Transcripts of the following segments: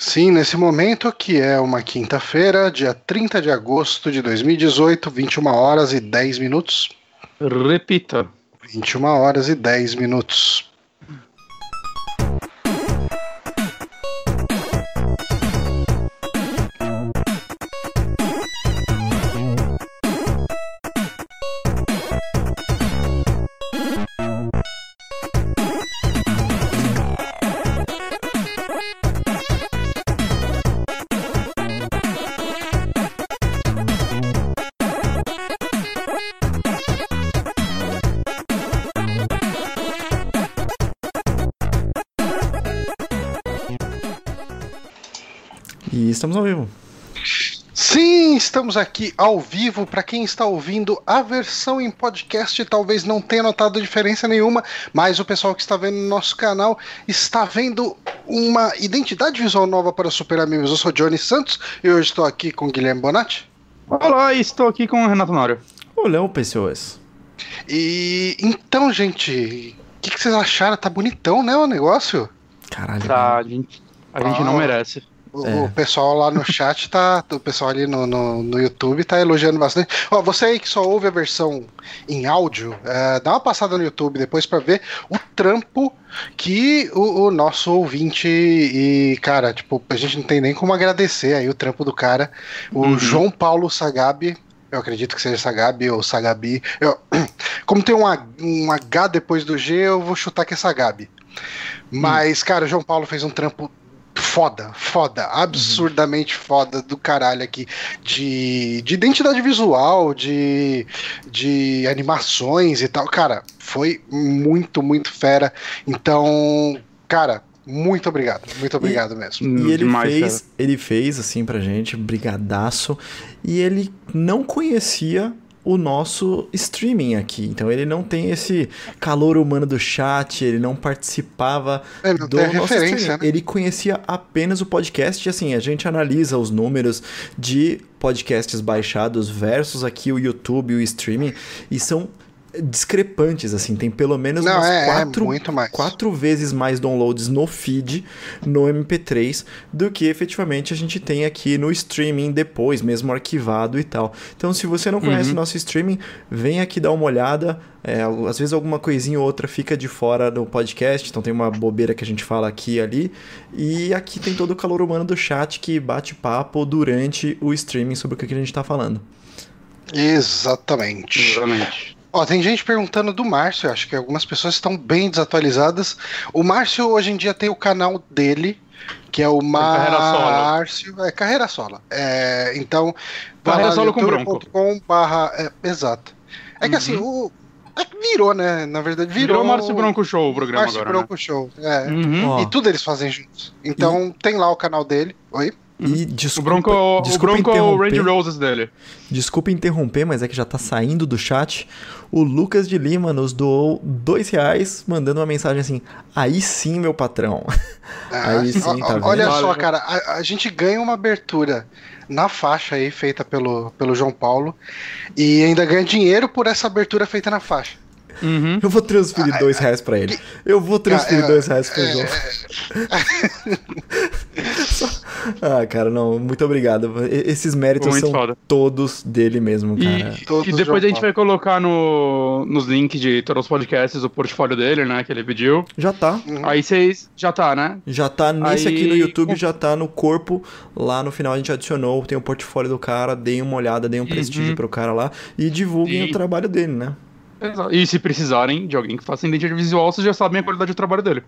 Sim, nesse momento, que é uma quinta-feira, dia 30 de agosto de 2018, 21 horas e 10 minutos. Repita. 21 horas e 10 minutos. Estamos ao vivo. Sim, estamos aqui ao vivo. Para quem está ouvindo a versão em podcast, talvez não tenha notado diferença nenhuma, mas o pessoal que está vendo no nosso canal está vendo uma identidade visual nova para Super Amigos. Eu sou Johnny Santos e hoje estou aqui com Guilherme Bonatti. Olá, estou aqui com o Renato Nório. Olhão, pessoas. E então, gente, o que, que vocês acharam? Tá bonitão, né, o negócio? Caralho. Tá, a gente, a gente não Ah. merece. O, É. o pessoal lá no chat tá. O pessoal ali no, no, no YouTube tá elogiando bastante. Ó, você aí que só ouve a versão em áudio, é, dá uma passada no YouTube depois pra ver o trampo que o, o nosso ouvinte e, cara, tipo, a gente não tem nem como agradecer aí o trampo do cara. O Uhum. João Paulo Sagabi. Eu acredito que seja Sagabi ou Sagabi. Eu- como tem um, H- um H depois do G, eu vou chutar que é Sagabi. Mas, cara, o João Paulo fez um trampo foda, foda, absurdamente foda do caralho aqui. De, de identidade visual, de, de animações e tal. Cara, foi muito, muito fera. Então, cara, muito obrigado. Muito obrigado mesmo. E ele Demais, fez, cara. ele fez assim pra gente, brigadaço. E ele não conhecia o nosso streaming aqui. Então ele não tem esse calor humano do chat, ele não participava É, não do nosso streaming. né? Ele conhecia apenas o podcast. E assim, a gente analisa os números de podcasts baixados versus aqui o YouTube e o streaming e são discrepantes assim, tem pelo menos Não, umas é, é quatro muito mais. quatro vezes mais downloads no feed, no MP3, do que efetivamente a gente tem aqui no streaming depois, mesmo arquivado e tal. Então, se você não conhece o nosso streaming, vem aqui dar uma olhada. É, às vezes alguma coisinha ou outra fica de fora do podcast, então tem uma bobeira que a gente fala aqui e ali. E aqui tem todo o calor humano do chat que bate papo durante o streaming sobre o que a gente tá falando. Exatamente. Exatamente. Ó, tem gente perguntando do Márcio, eu acho que algumas pessoas estão bem desatualizadas. O Márcio hoje em dia tem o canal dele, que é o Solo. Márcio. É carreira solo. É, então, Carreira Solo com Bronco. com barra. É, exato. É que Uhum. assim, o. é que virou, né? Na verdade, virou. Virou Márcio Bronco Show o programa Márcio agora, Bronco Show. É. né? Uhum. E tudo eles fazem juntos. Então tem lá o canal dele. Oi? E O desculpa, Bronco, o desculpa Bronco é o Range interromper. Roses dele. Desculpa interromper, mas é que já tá saindo do chat. O Lucas de Lima nos doou dois reais, mandando uma mensagem assim: aí sim, meu patrão. Aí sim, ó- tá vendo? Olha só, cara, a, a gente ganha uma abertura na faixa aí, feita pelo, pelo João Paulo, e ainda ganha dinheiro por essa abertura feita na faixa. Uhum. Eu vou transferir dois reais pra ele. Eu vou transferir Ah, é, dois reais pro é, João. Só- Ah, cara, não, muito obrigado. E- Esses méritos Muito são foda. todos dele mesmo, cara. E, e depois João a gente vai colocar no, nos links de todos os podcasts o portfólio dele, né? Que ele pediu. Já tá. Uhum. Aí vocês. Já tá, né? Já tá nesse Aí- aqui no YouTube, já tá no corpo. Lá no final a gente adicionou, tem o portfólio do cara, deem uma olhada, deem um prestígio pro cara lá e divulguem Uhum. Sim. o trabalho dele, né? Exato. E se precisarem de alguém que faça identidade visual, vocês já sabem a qualidade do trabalho dele.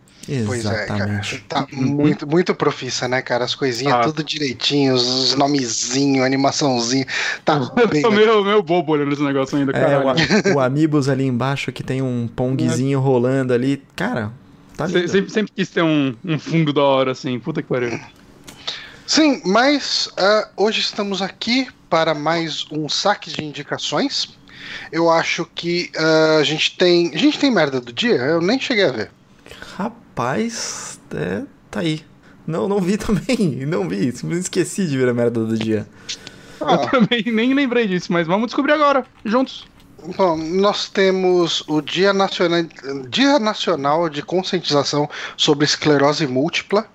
Pois é, cara. Exatamente. Tá muito, muito profissa, né, cara? As coisinhas Ah. tudo direitinho, os nomezinhos, animaçãozinho. Tá bem. Eu tô meio, meio bobo olhando esse negócio ainda, É, cara. o, a- o Amiibos ali embaixo que tem um pongzinho rolando ali. Cara, tá lindo. sempre, sempre quis ter um, um fundo da hora, assim. Puta que pariu. Sim, mas ah, hoje estamos aqui para mais um saque de indicações. Eu acho que ah, a gente tem. A gente tem merda do dia? Eu nem cheguei a ver. Rapaz, é, tá aí. Não, não vi também. Não vi. Simplesmente esqueci de ver a merda do dia. Ah. Eu também nem lembrei disso, mas vamos descobrir agora, juntos. Bom, nós temos o Dia Nacional, Dia Nacional de Conscientização sobre Esclerose Múltipla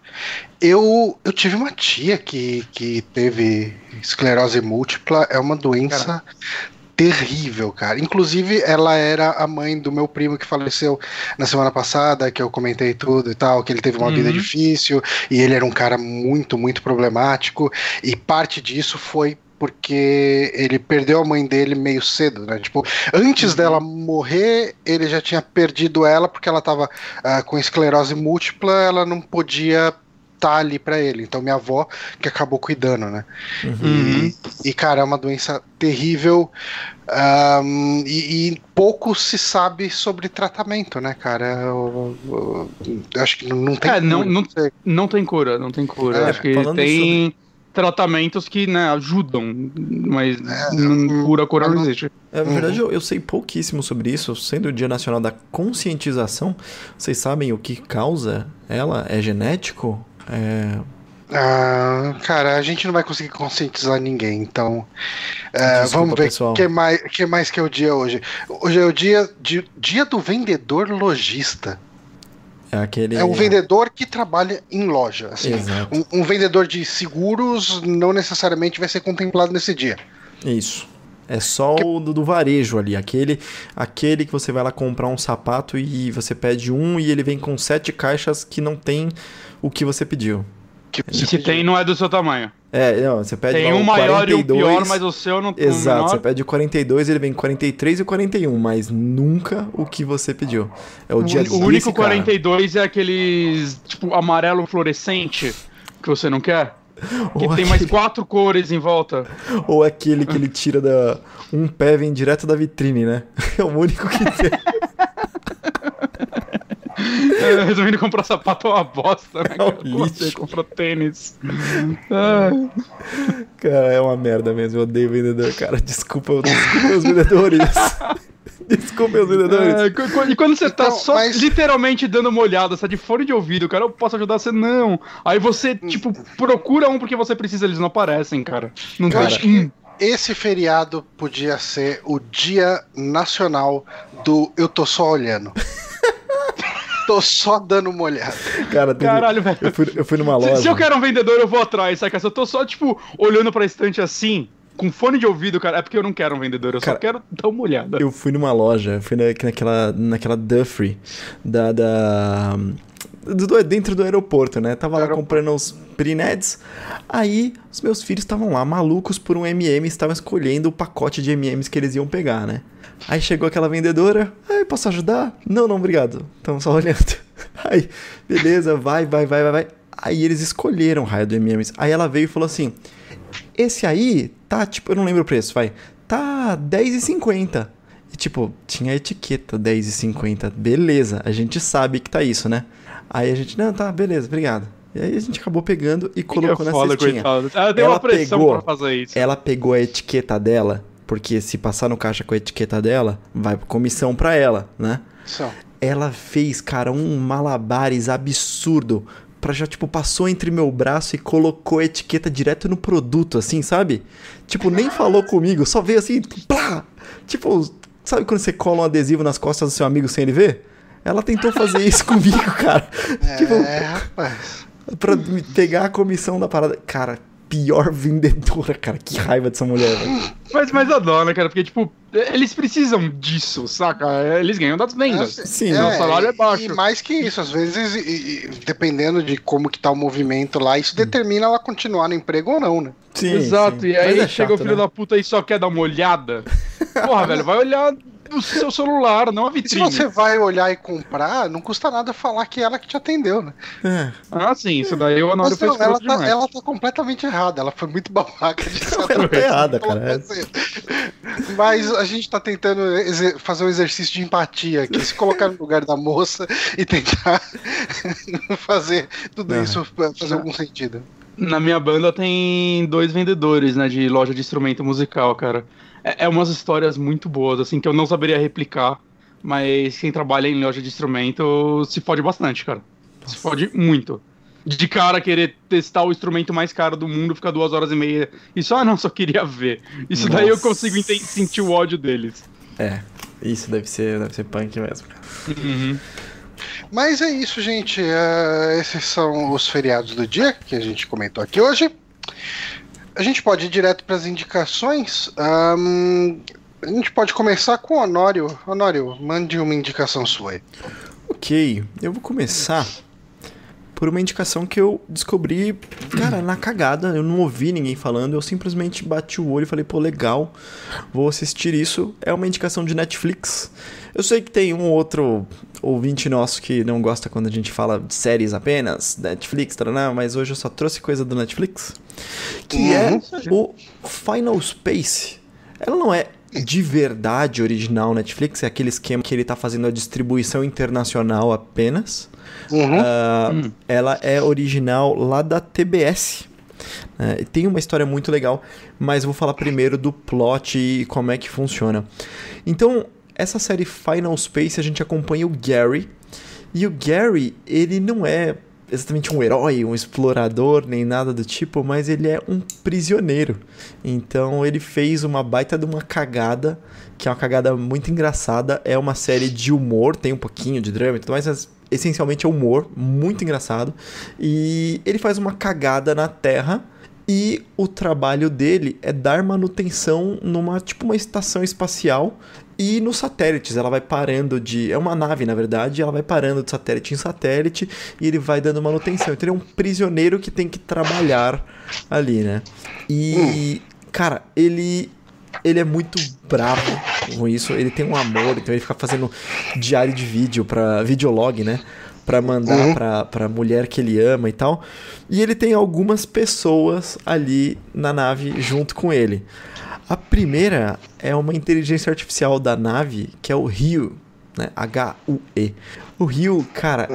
Eu, eu tive uma tia que, que teve esclerose múltipla, é uma doença terrível, cara. Inclusive, ela era a mãe do meu primo que faleceu na semana passada, que eu comentei tudo e tal, que ele teve uma uhum. vida difícil e ele era um cara muito, muito problemático. E parte disso foi porque ele perdeu a mãe dele meio cedo, né? Tipo, antes uhum. dela morrer, ele já tinha perdido ela porque ela tava uh, com esclerose múltipla, ela não podia tá ali para ele. Então minha avó que acabou cuidando, né? Uhum. E, e, cara, é uma doença terrível um, e, e, pouco se sabe sobre tratamento, né, cara? Eu, eu, eu acho que não tem. É, não, não, não tem cura, não tem cura. É, acho que tem. Sobre tratamentos que né, ajudam, mas é, não, cura, cura não existe. É, na verdade, eu, eu, sei pouquíssimo sobre isso. Sendo o Dia Nacional da Conscientização, vocês sabem o que causa ela? É genético? É... Ah, cara, a gente não vai conseguir conscientizar ninguém, então é, vamos ver o que mais, que mais que é o dia hoje. Hoje é o dia, de, dia do vendedor lojista. É, aquele... é um vendedor que trabalha em loja. Assim, um, um, vendedor de seguros não necessariamente vai ser contemplado nesse dia. Isso. É só que... o do, do, varejo ali, aquele, aquele que você vai lá comprar um sapato e você pede um e ele vem com sete caixas que não tem o que você pediu. Que você e se tem, não é do seu tamanho. É, não, você pede Tem um maior 42, e um pior, mas o seu não tem. Exato, um você pede o 42, ele vem 43 e 41, mas nunca o que você pediu. É o, o dia O único 42 cara. é aqueles, tipo, amarelo fluorescente que você não quer. Que Ou tem aquele... mais quatro cores em volta. Ou aquele que ele tira da. Um pé vem direto da vitrine, né? É o único que tem. É, resumindo, comprar sapato é uma bosta, né? É um lixo. Você comprou tênis. Cara, é uma merda mesmo. Eu odeio vendedor, cara. Desculpa, desculpa os vendedores. Desculpa, os vendedores. É, e quando você tá então, só mas... literalmente dando uma olhada, você tá de fone de ouvido, cara, eu posso ajudar você? Não. Aí você, tipo, procura um porque você precisa, eles não aparecem, cara. Não eu acho que esse feriado podia ser o Dia Nacional do Eu Tô Só Olhando. Tô só dando uma olhada. Cara, teve... Caralho, velho. Eu fui, eu fui numa loja. Se, se, eu quero um vendedor, eu vou atrás, saca? Se eu tô só, tipo, olhando pra estante assim, com fone de ouvido, cara, é porque eu não quero um vendedor, eu cara, só quero dar uma olhada. Eu fui numa loja, fui naquela, naquela Duffrey da. da do, dentro do aeroporto, né? Tava lá comprando uns Prineds. Aí os meus filhos estavam lá, malucos por um MM, estavam escolhendo o pacote de MMs que eles iam pegar, né? Aí chegou aquela vendedora, Ai, posso ajudar? Não, não, obrigado. Estamos só olhando. Aí, beleza, vai, vai, vai, vai, vai. Aí eles escolheram o raio do MMs. Aí ela veio e falou assim: Esse aí tá, tipo, eu não lembro o preço, vai. Tá R$10,50. E tipo, tinha etiqueta R$10,50. Beleza, a gente sabe que tá isso, né? Aí a gente, não, tá, beleza, obrigado. E aí a gente acabou pegando e colocou na foda, cestinha. Coitado. Ela deu ela uma pressão pegou, pra fazer isso. Ela pegou a etiqueta dela porque se passar no caixa com a etiqueta dela, vai comissão para ela, né? Só. Ela fez, cara, um malabares absurdo pra já, tipo, passou entre meu braço e colocou a etiqueta direto no produto, assim, sabe? Tipo, nem falou comigo, só veio assim, plá! Tipo, sabe quando você cola um adesivo nas costas do seu amigo sem ele ver? Ela tentou fazer isso comigo, cara. É, tipo, rapaz. Pra pegar a comissão da parada. Cara, pior vendedora, cara. Que raiva dessa mulher, velho. Mas, mas a dó, né, cara? Porque, tipo, eles precisam disso, saca? Eles ganham das vendas. É, Sim, é, o salário é baixo. E mais que isso, às vezes, e, e, dependendo de como que tá o movimento lá, isso determina ela continuar no emprego ou não, né? Sim, Exato, sim. e aí é chega chato, o filho né? da puta e só quer dar uma olhada. Porra, velho, vai olhar do seu celular, não a vitrine. se você vai olhar e comprar, não custa nada falar que é ela que te atendeu, né? É. Ah, sim, isso daí o Honório fez ela tá, ela tá completamente errada, ela foi muito babaca de Ela tá errada, cara. Mas a gente tá tentando fazer um exercício de empatia aqui, se colocar no lugar da moça e tentar fazer tudo é. isso fazer algum sentido. Na minha banda tem dois vendedores, né, de loja de instrumento musical, cara é, é umas histórias muito boas, assim, que eu não saberia replicar, mas quem trabalha em loja de instrumento se fode bastante, cara. Se fode muito. De cara querer testar o instrumento mais caro do mundo, ficar duas horas e meia. Isso, ah, não, só queria ver. Isso Nossa. daí eu consigo sentir o ódio deles. É, isso deve ser, deve ser punk mesmo. Uhum. Mas é isso, gente. Uh, esses são os feriados do dia que a gente comentou aqui hoje. A gente pode ir direto para as indicações. Um, a gente pode começar com o Honório. Honório, mande uma indicação sua aí. Ok, eu vou começar por uma indicação que eu descobri, cara, na cagada. Eu não ouvi ninguém falando, eu simplesmente bati o olho e falei, pô, legal, vou assistir isso. É uma indicação de Netflix. Eu sei que tem um outro ouvinte nosso que não gosta quando a gente fala de séries apenas, Netflix, taraná, mas hoje eu só trouxe coisa do Netflix, que é uhum. o Final Space. Ela não é de verdade original Netflix, é aquele esquema que ele está fazendo a distribuição internacional apenas. Uhum. Uh, Ela é original lá da TBS. Uh, tem uma história muito legal, mas eu vou falar primeiro do plot e como é que funciona. Então, essa série Final Space a gente acompanha o Gary. E o Gary, ele não é exatamente um herói, um explorador, nem nada do tipo, mas ele é um prisioneiro. Então ele fez uma baita de uma cagada, que é uma cagada muito engraçada. É uma série de humor, tem um pouquinho de drama e tudo mais, mas essencialmente é humor, muito engraçado. E ele faz uma cagada na Terra. E o trabalho dele é dar manutenção numa tipo uma estação espacial e nos satélites, ela vai parando de. É uma nave, na verdade, ela vai parando de satélite em satélite e ele vai dando manutenção. Então ele é um prisioneiro que tem que trabalhar ali, né? E, cara, ele. Ele é muito bravo com isso. Ele tem um amor, então ele fica fazendo diário de vídeo para videolog, né? Pra mandar uhum. pra, pra mulher que ele ama e tal. E ele tem algumas pessoas ali na nave junto com ele. A primeira é uma inteligência artificial da nave, que é o Rio, né? H-U-E. O Rio, cara,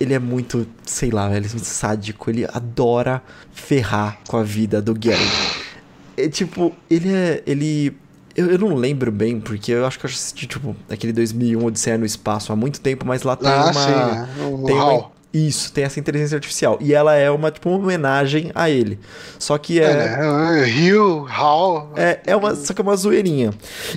ele é muito, sei lá, ele é muito sádico, ele adora ferrar com a vida do Gary. É tipo, ele é. Ele. Eu, eu não lembro bem, porque eu acho que eu assisti, tipo, aquele 2001 Odisseia no Espaço há muito tempo, mas lá tem ah, uma. Sim, é. tem uma, isso, tem essa inteligência artificial. E ela é uma, tipo, uma homenagem a ele. Só que é. é Rio, Hall. É, é uma, só que é uma zoeirinha.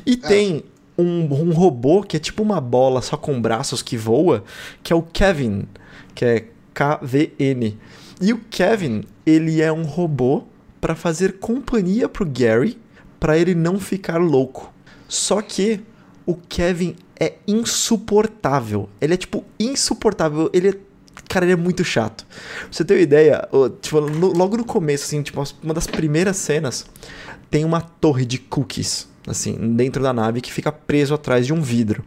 E é. tem um, um robô que é tipo uma bola só com braços que voa, que é o Kevin, que é K-V-N. E o Kevin, ele é um robô para fazer companhia pro Gary, para ele não ficar louco. Só que o Kevin é insuportável. Ele é tipo insuportável. Ele é Cara, ele é muito chato. Pra você ter uma ideia, tipo, no, logo no começo, assim, tipo, uma das primeiras cenas, tem uma torre de cookies, assim, dentro da nave que fica preso atrás de um vidro.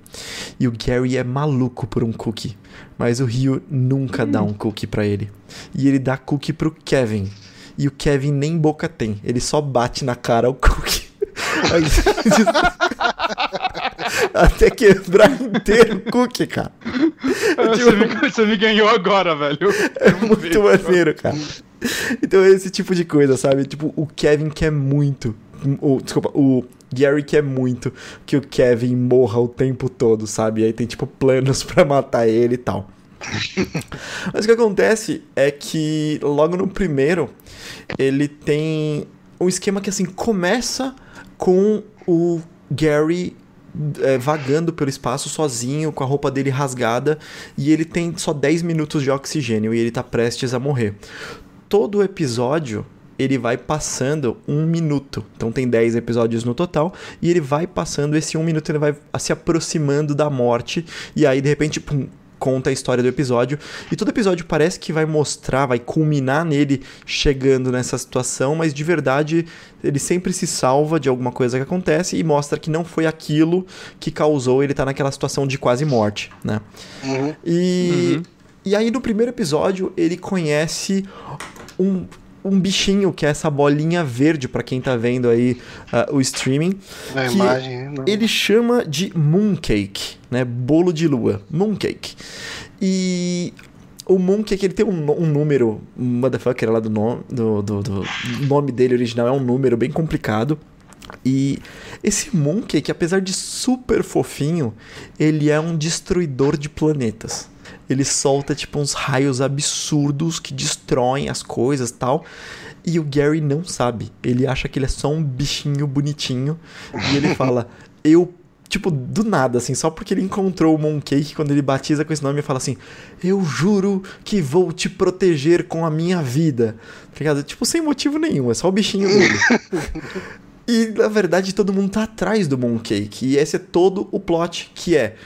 E o Gary é maluco por um cookie, mas o Rio nunca hum. dá um cookie para ele. E ele dá cookie pro Kevin. E o Kevin nem boca tem, ele só bate na cara o cookie. Até quebrar inteiro o cookie, cara. Você, tipo, me, você, me, ganhou agora, velho. É muito maneiro, cara. Então é esse tipo de coisa, sabe? Tipo, o Kevin quer muito. O, desculpa, o Gary quer muito que o Kevin morra o tempo todo, sabe? E aí tem, tipo, planos para matar ele e tal. Mas o que acontece é que logo no primeiro ele tem um esquema que assim começa com o Gary é, vagando pelo espaço sozinho, com a roupa dele rasgada, e ele tem só 10 minutos de oxigênio e ele tá prestes a morrer. Todo o episódio ele vai passando um minuto. Então tem 10 episódios no total. E ele vai passando esse um minuto, ele vai se aproximando da morte. E aí, de repente, pum, conta a história do episódio. E todo episódio parece que vai mostrar, vai culminar nele chegando nessa situação, mas de verdade ele sempre se salva de alguma coisa que acontece e mostra que não foi aquilo que causou ele estar tá naquela situação de quase morte, né? Uhum. E, uhum. e aí no primeiro episódio ele conhece um um bichinho, que é essa bolinha verde, para quem tá vendo aí uh, o streaming. A que imagem, não. ele chama de mooncake, né? Bolo de lua. Mooncake. E o Mooncake, ele tem um, um número, um motherfucker lá do, nome, do, do, do nome dele original, é um número bem complicado. E esse Mooncake, apesar de super fofinho, ele é um destruidor de planetas ele solta tipo uns raios absurdos que destroem as coisas tal. E o Gary não sabe. Ele acha que ele é só um bichinho bonitinho. E ele fala: Eu tipo, do nada, assim, só porque ele encontrou o Mooncake, quando ele batiza com esse nome, e fala assim: Eu juro que vou te proteger com a minha vida. Tá ligado? Tipo, sem motivo nenhum, é só o bichinho dele. e na verdade todo mundo tá atrás do Mooncake. E esse é todo o plot, que é.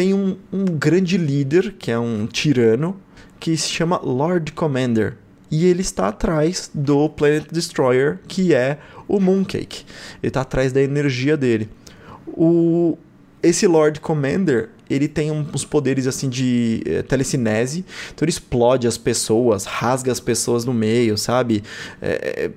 Tem um, um grande líder, que é um tirano, que se chama Lord Commander. E ele está atrás do Planet Destroyer, que é o Mooncake. Ele está atrás da energia dele. O, esse Lord Commander, ele tem uns poderes assim de é, telecinese, então ele explode as pessoas, rasga as pessoas no meio, sabe? É,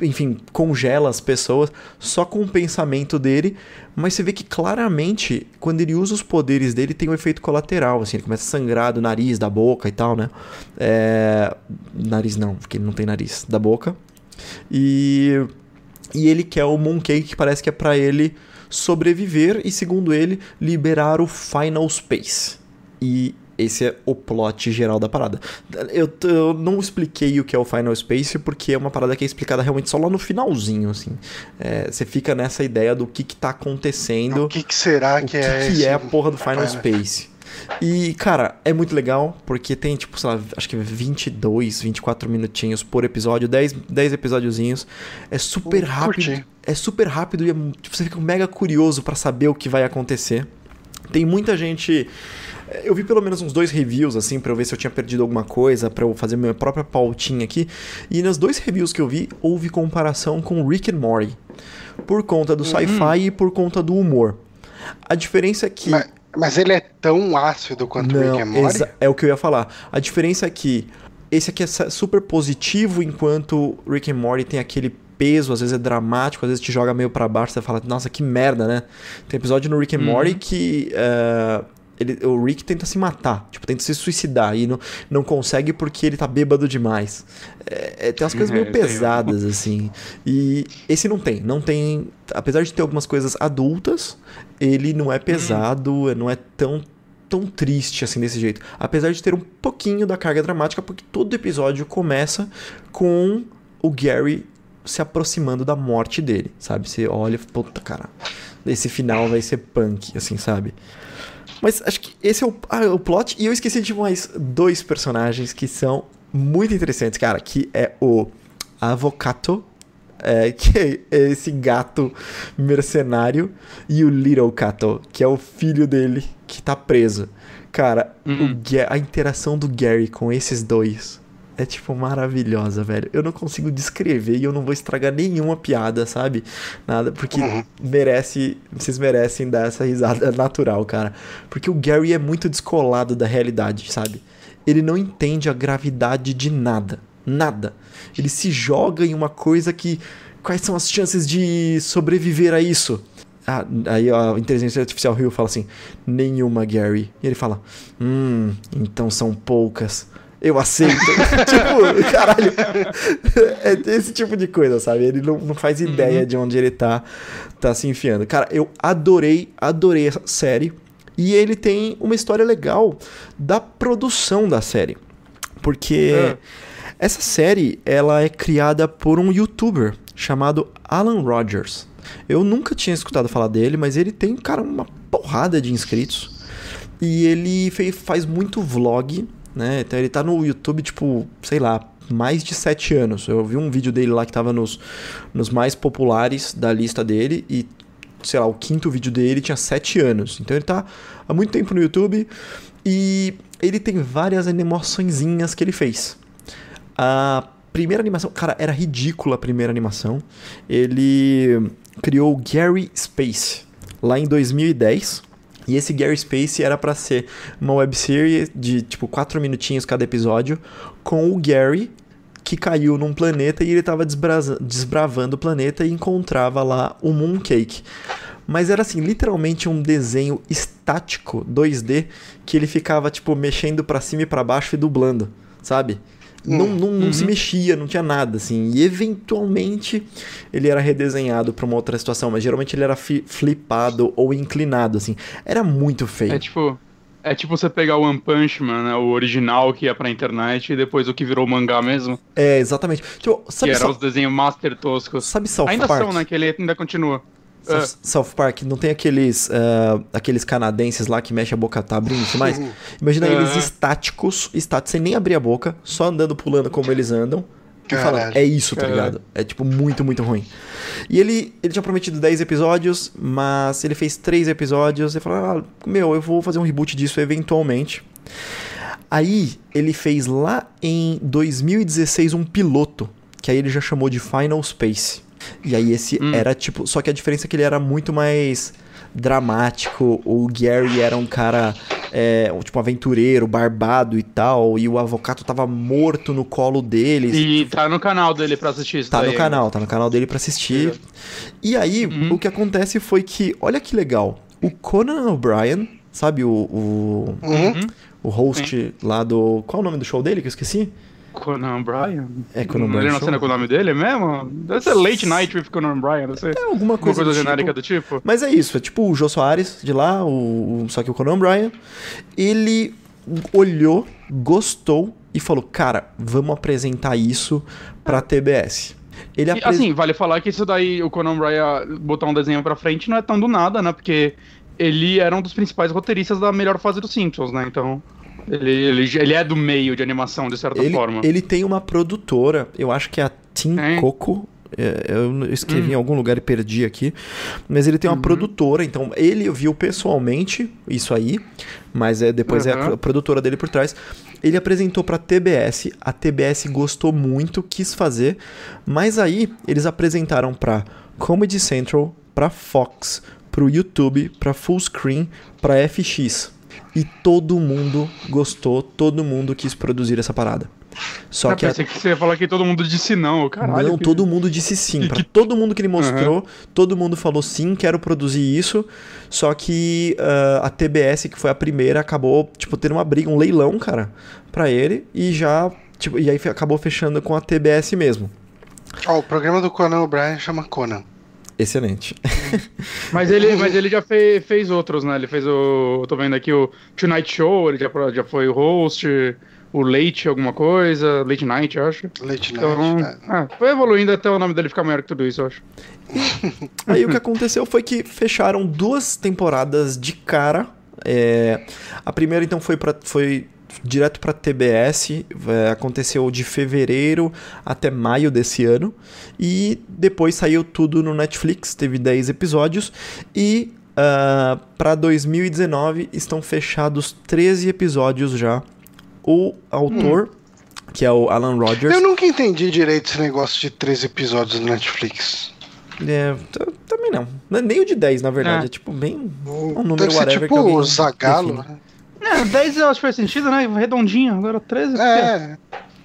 enfim, congela as pessoas só com o pensamento dele, mas você vê que claramente, quando ele usa os poderes dele, tem um efeito colateral, assim, ele começa a sangrar do nariz, da boca e tal, né? É... Nariz não, porque ele não tem nariz, da boca. E, e ele quer o Mooncake, que parece que é para ele sobreviver e, segundo ele, liberar o Final Space. E esse é o plot geral da parada. Eu, eu, não expliquei o que é o Final Space, porque é uma parada que é explicada realmente só lá no finalzinho, assim. É, você fica nessa ideia do que que tá acontecendo. O que, que será que, que é que é a porra do Final Space. E, cara, é muito legal, porque tem, tipo, sei lá, acho que 22, 24 minutinhos por episódio, 10, 10 episódiozinhos. É super rápido. Curti. É super rápido e é, tipo, você fica mega curioso para saber o que vai acontecer. Tem muita gente eu vi pelo menos uns dois reviews, assim, para eu ver se eu tinha perdido alguma coisa, para eu fazer minha própria pautinha aqui. E nos dois reviews que eu vi, houve comparação com Rick and Morty. Por conta do uhum. sci-fi e por conta do humor. A diferença é que. Mas, mas ele é tão ácido quanto Não, Rick and Morty? É o que eu ia falar. A diferença é que esse aqui é super positivo, enquanto Rick and Morty tem aquele peso, às vezes é dramático, às vezes te joga meio para baixo, você fala, nossa, que merda, né? Tem episódio no Rick and uhum. Morty que uh, ele, o Rick tenta se matar, tipo, tenta se suicidar e não, não consegue porque ele tá bêbado demais. É, é, tem umas coisas meio é, pesadas, assim. E esse não tem, não tem. Apesar de ter algumas coisas adultas, ele não é pesado, hum. não é tão tão triste assim desse jeito. Apesar de ter um pouquinho da carga dramática, porque todo episódio começa com o Gary se aproximando da morte dele, sabe? Você olha, puta cara, esse final vai ser punk, assim, sabe? Mas acho que esse é o, ah, o plot. E eu esqueci de mais dois personagens que são muito interessantes, cara. Que é o Avocato, é, que é esse gato mercenário, e o Little Cato, que é o filho dele que tá preso. Cara, uhum. o, a interação do Gary com esses dois é tipo maravilhosa, velho. Eu não consigo descrever e eu não vou estragar nenhuma piada, sabe? Nada, porque uhum. merece, vocês merecem dar essa risada natural, cara. Porque o Gary é muito descolado da realidade, sabe? Ele não entende a gravidade de nada, nada. Ele se joga em uma coisa que quais são as chances de sobreviver a isso? Ah, aí a inteligência artificial Rio fala assim: nenhuma, Gary. E ele fala: hum, então são poucas eu aceito. tipo, caralho. É esse tipo de coisa, sabe? Ele não, não faz ideia uhum. de onde ele tá, tá se enfiando. Cara, eu adorei, adorei essa série. E ele tem uma história legal da produção da série. Porque é. essa série, ela é criada por um youtuber chamado Alan Rogers. Eu nunca tinha escutado falar dele, mas ele tem, cara, uma porrada de inscritos. E ele fez, faz muito vlog né? Então ele tá no YouTube, tipo, sei lá, mais de sete anos. Eu vi um vídeo dele lá que tava nos, nos mais populares da lista dele e, sei lá, o quinto vídeo dele tinha sete anos. Então ele tá há muito tempo no YouTube e ele tem várias animaçõezinhas que ele fez. A primeira animação, cara, era ridícula a primeira animação. Ele criou o Gary Space lá em 2010 e esse Gary Space era para ser uma websérie de tipo quatro minutinhos cada episódio, com o Gary que caiu num planeta e ele estava desbravando o planeta e encontrava lá o Mooncake. Mas era assim, literalmente um desenho estático 2D que ele ficava tipo mexendo para cima e para baixo e dublando, sabe? Não, hum. não, não uhum. se mexia, não tinha nada, assim. E eventualmente ele era redesenhado para uma outra situação, mas geralmente ele era flipado ou inclinado, assim. Era muito feio. É tipo. É tipo você pegar o One Punch Man, né, o original que ia pra internet e depois o que virou mangá mesmo. É, exatamente. Tipo, sabe que era os desenhos master toscos. Sabe South ainda Park? Ainda são, né? Que ele ainda continua. South, é. South Park, não tem aqueles uh, aqueles canadenses lá que mexe a boca, tá abrindo e tudo mais? Imagina é. eles estáticos, estáticos, sem nem abrir a boca, só andando, pulando como eles andam. E falando, é isso, tá ligado? É tipo muito, muito ruim. E ele, ele tinha prometido 10 episódios, mas ele fez 3 episódios e falou: ah, Meu, eu vou fazer um reboot disso eventualmente. Aí ele fez lá em 2016 um piloto, que aí ele já chamou de Final Space. E aí esse hum. era tipo. Só que a diferença é que ele era muito mais dramático. O Gary era um cara. É, tipo, aventureiro, barbado e tal, e o avocado tava morto no colo deles. E tá no canal dele pra assistir isso. Tá no canal, tá no canal dele pra assistir. E aí, uhum. o que acontece foi que, olha que legal, o Conan O'Brien, sabe, o. o, uhum. o host lá do. Qual é o nome do show dele que eu esqueci? Conan Bryan? É Conan Bryan. Ele não cena com o nome dele mesmo? Deve ser Late Night with Conan Bryan, não sei. É alguma coisa, coisa genérica tipo. do tipo. Mas é isso, é tipo o Jô Soares de lá, o, só que o Conan Bryan. Ele olhou, gostou e falou: Cara, vamos apresentar isso pra TBS. Ele apres... Assim, vale falar que isso daí, o Conan Bryan botar um desenho pra frente não é tão do nada, né? Porque ele era um dos principais roteiristas da melhor fase dos Simpsons, né? Então. Ele, ele, ele é do meio de animação, de certa ele, forma. Ele tem uma produtora, eu acho que é a Team é. Coco. Eu escrevi hum. em algum lugar e perdi aqui. Mas ele tem uma uhum. produtora, então ele viu pessoalmente isso aí, mas é depois uhum. é a produtora dele por trás. Ele apresentou para TBS, a TBS gostou muito, quis fazer, mas aí eles apresentaram para Comedy Central, para Fox, para o YouTube, para Fullscreen, para FX. E todo mundo gostou, todo mundo quis produzir essa parada. Só eu que, pensei a... que você ia falar que todo mundo disse não, caralho. Não, que... todo mundo disse sim. Pra todo mundo que ele mostrou, uhum. todo mundo falou sim, quero produzir isso. Só que uh, a TBS, que foi a primeira, acabou, tipo, tendo uma briga, um leilão, cara, pra ele. E já, tipo, e aí acabou fechando com a TBS mesmo. Ó, oh, o programa do Conan O'Brien chama Conan. Excelente. mas ele, mas ele já fez, fez outros, né? Ele fez o. Eu tô vendo aqui o Tonight Show, ele já, já foi o host, o Late alguma coisa, Late Night, eu acho. Late então, Night. É. Ah, foi evoluindo até o nome dele ficar maior que tudo isso, eu acho. Aí o que aconteceu foi que fecharam duas temporadas de cara. É, a primeira então foi para foi direto para TBS, é, aconteceu de fevereiro até maio desse ano, e depois saiu tudo no Netflix, teve 10 episódios, e uh, para 2019 estão fechados 13 episódios já. O autor, hum. que é o Alan Rogers. Eu nunca entendi direito esse negócio de 13 episódios no Netflix. É, também não. Nem o de 10, na verdade. É, é tipo bem um número Deve whatever. Tipo o Zagalo, né? É, 10 eu acho que faz sentido, né? Redondinho, agora 13. É.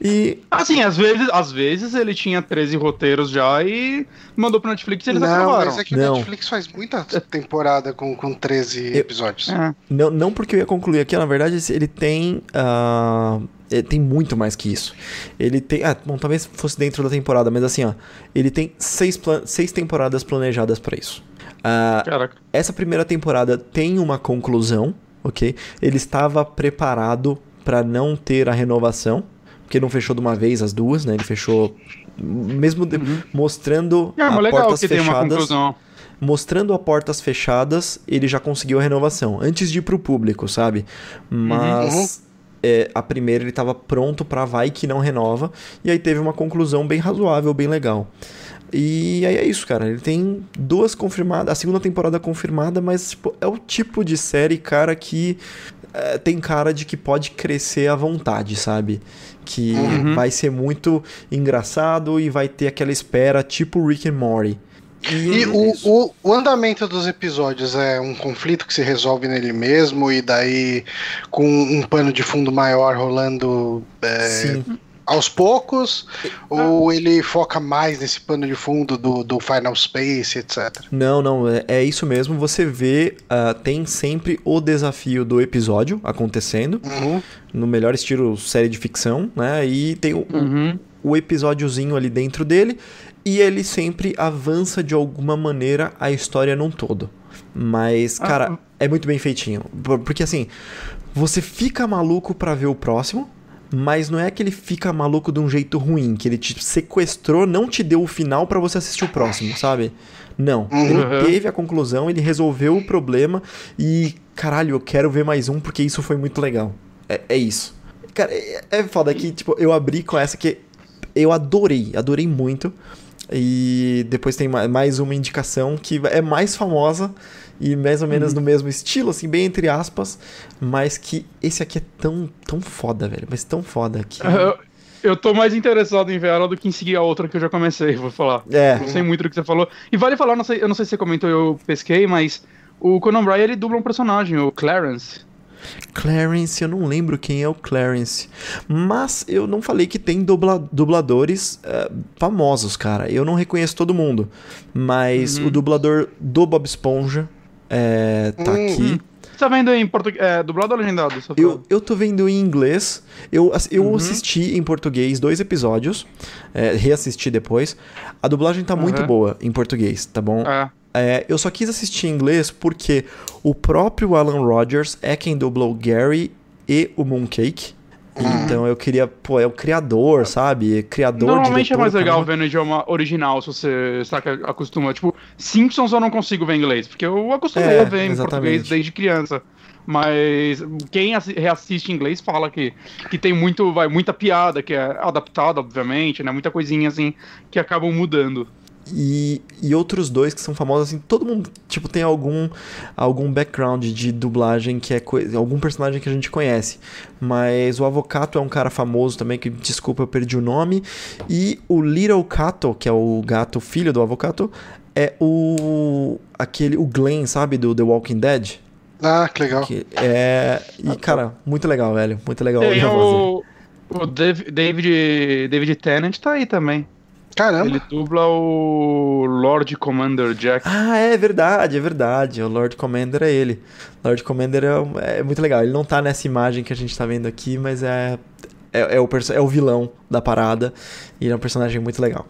E. Assim, às vezes, às vezes ele tinha 13 roteiros já e mandou pro Netflix e eles não, acabaram. Mas é que o Netflix faz muita temporada com, com 13 eu, episódios. É. Não, não porque eu ia concluir aqui, na verdade, ele tem. Uh, ele tem muito mais que isso. Ele tem. Ah, bom, talvez fosse dentro da temporada, mas assim, ó. Ele tem seis, seis temporadas planejadas para isso. Uh, Caraca. Essa primeira temporada tem uma conclusão ok? Ele estava preparado para não ter a renovação, porque não fechou de uma vez as duas, né? Ele fechou mesmo de, uhum. mostrando é, a portas fechadas. Mostrando a portas fechadas, ele já conseguiu a renovação antes de ir pro público, sabe? Mas uhum. é, a primeira ele estava pronto para vai que não renova e aí teve uma conclusão bem razoável, bem legal. E aí é isso, cara. Ele tem duas confirmadas, a segunda temporada confirmada, mas tipo, é o tipo de série, cara, que é, tem cara de que pode crescer à vontade, sabe? Que uhum. vai ser muito engraçado e vai ter aquela espera, tipo Rick and Morty. E, e o, o, o, andamento dos episódios é um conflito que se resolve nele mesmo, e daí com um pano de fundo maior rolando é, aos poucos? ou ele foca mais nesse pano de fundo do, do Final Space, etc? Não, não, é, é isso mesmo. Você vê, uh, tem sempre o desafio do episódio acontecendo, uhum. no melhor estilo série de ficção, né? E tem o, uhum. o, o episódiozinho ali dentro dele, e ele sempre avança de alguma maneira a história num todo. Mas, ah, cara, ah, é muito bem feitinho. Porque assim, você fica maluco para ver o próximo, mas não é que ele fica maluco de um jeito ruim, que ele te sequestrou, não te deu o final para você assistir o próximo, sabe? Não. Uhum. Ele teve a conclusão, ele resolveu o problema e, caralho, eu quero ver mais um porque isso foi muito legal. É, é isso. Cara, é, é foda que, tipo, eu abri com essa que eu adorei, adorei muito. E depois tem mais uma indicação que é mais famosa e mais ou menos uhum. no mesmo estilo, assim, bem entre aspas, mas que esse aqui é tão, tão foda, velho, mas tão foda que... Eu, eu tô mais interessado em ver ela do que em seguir a outra que eu já comecei, vou falar. É. Não sei muito do que você falou. E vale falar, não sei, eu não sei se você comentou, eu pesquei, mas o Conan Bryan, ele dubla um personagem, o Clarence. Clarence, eu não lembro quem é o Clarence. Mas eu não falei que tem dubla, dubladores uh, famosos, cara. Eu não reconheço todo mundo. Mas uhum. o dublador do Bob Esponja é, tá uhum. aqui. Você tá vendo em português? É, dublado ou legendado? Eu, eu tô vendo em inglês. Eu, eu uhum. assisti em português dois episódios. É, reassisti depois. A dublagem tá muito boa em português, tá bom? É. É, eu só quis assistir em inglês porque o próprio Alan Rogers é quem dublou Gary e o Mooncake. Então eu queria, pô, é o criador, sabe? Criador Normalmente diretor, é mais legal ver no idioma original, se você saca, acostuma. Tipo, Simpsons eu não consigo ver em inglês, porque eu acostumei é, a ver em exatamente. português desde criança. Mas quem reassiste em inglês fala que, que tem muito, vai, muita piada, que é adaptada, obviamente, né? Muita coisinha assim que acabam mudando. E, e outros dois que são famosos, assim, todo mundo, tipo, tem algum, algum background de dublagem que é algum personagem que a gente conhece. Mas o Avocato é um cara famoso também, que, desculpa, eu perdi o nome. E o Little Cato, que é o gato filho do Avocato, é o. aquele, o Glenn, sabe, do The Walking Dead. Ah, que legal. Que é. E, cara, muito legal, velho. Muito legal. Tem o, o David, David Tennant tá aí também. Caramba. Ele dubla o Lord Commander Jack. Ah, é verdade, é verdade. O Lord Commander é ele. Lord Commander é, é muito legal. Ele não tá nessa imagem que a gente tá vendo aqui, mas é, é, é o, é o vilão da parada. E ele é um personagem muito legal.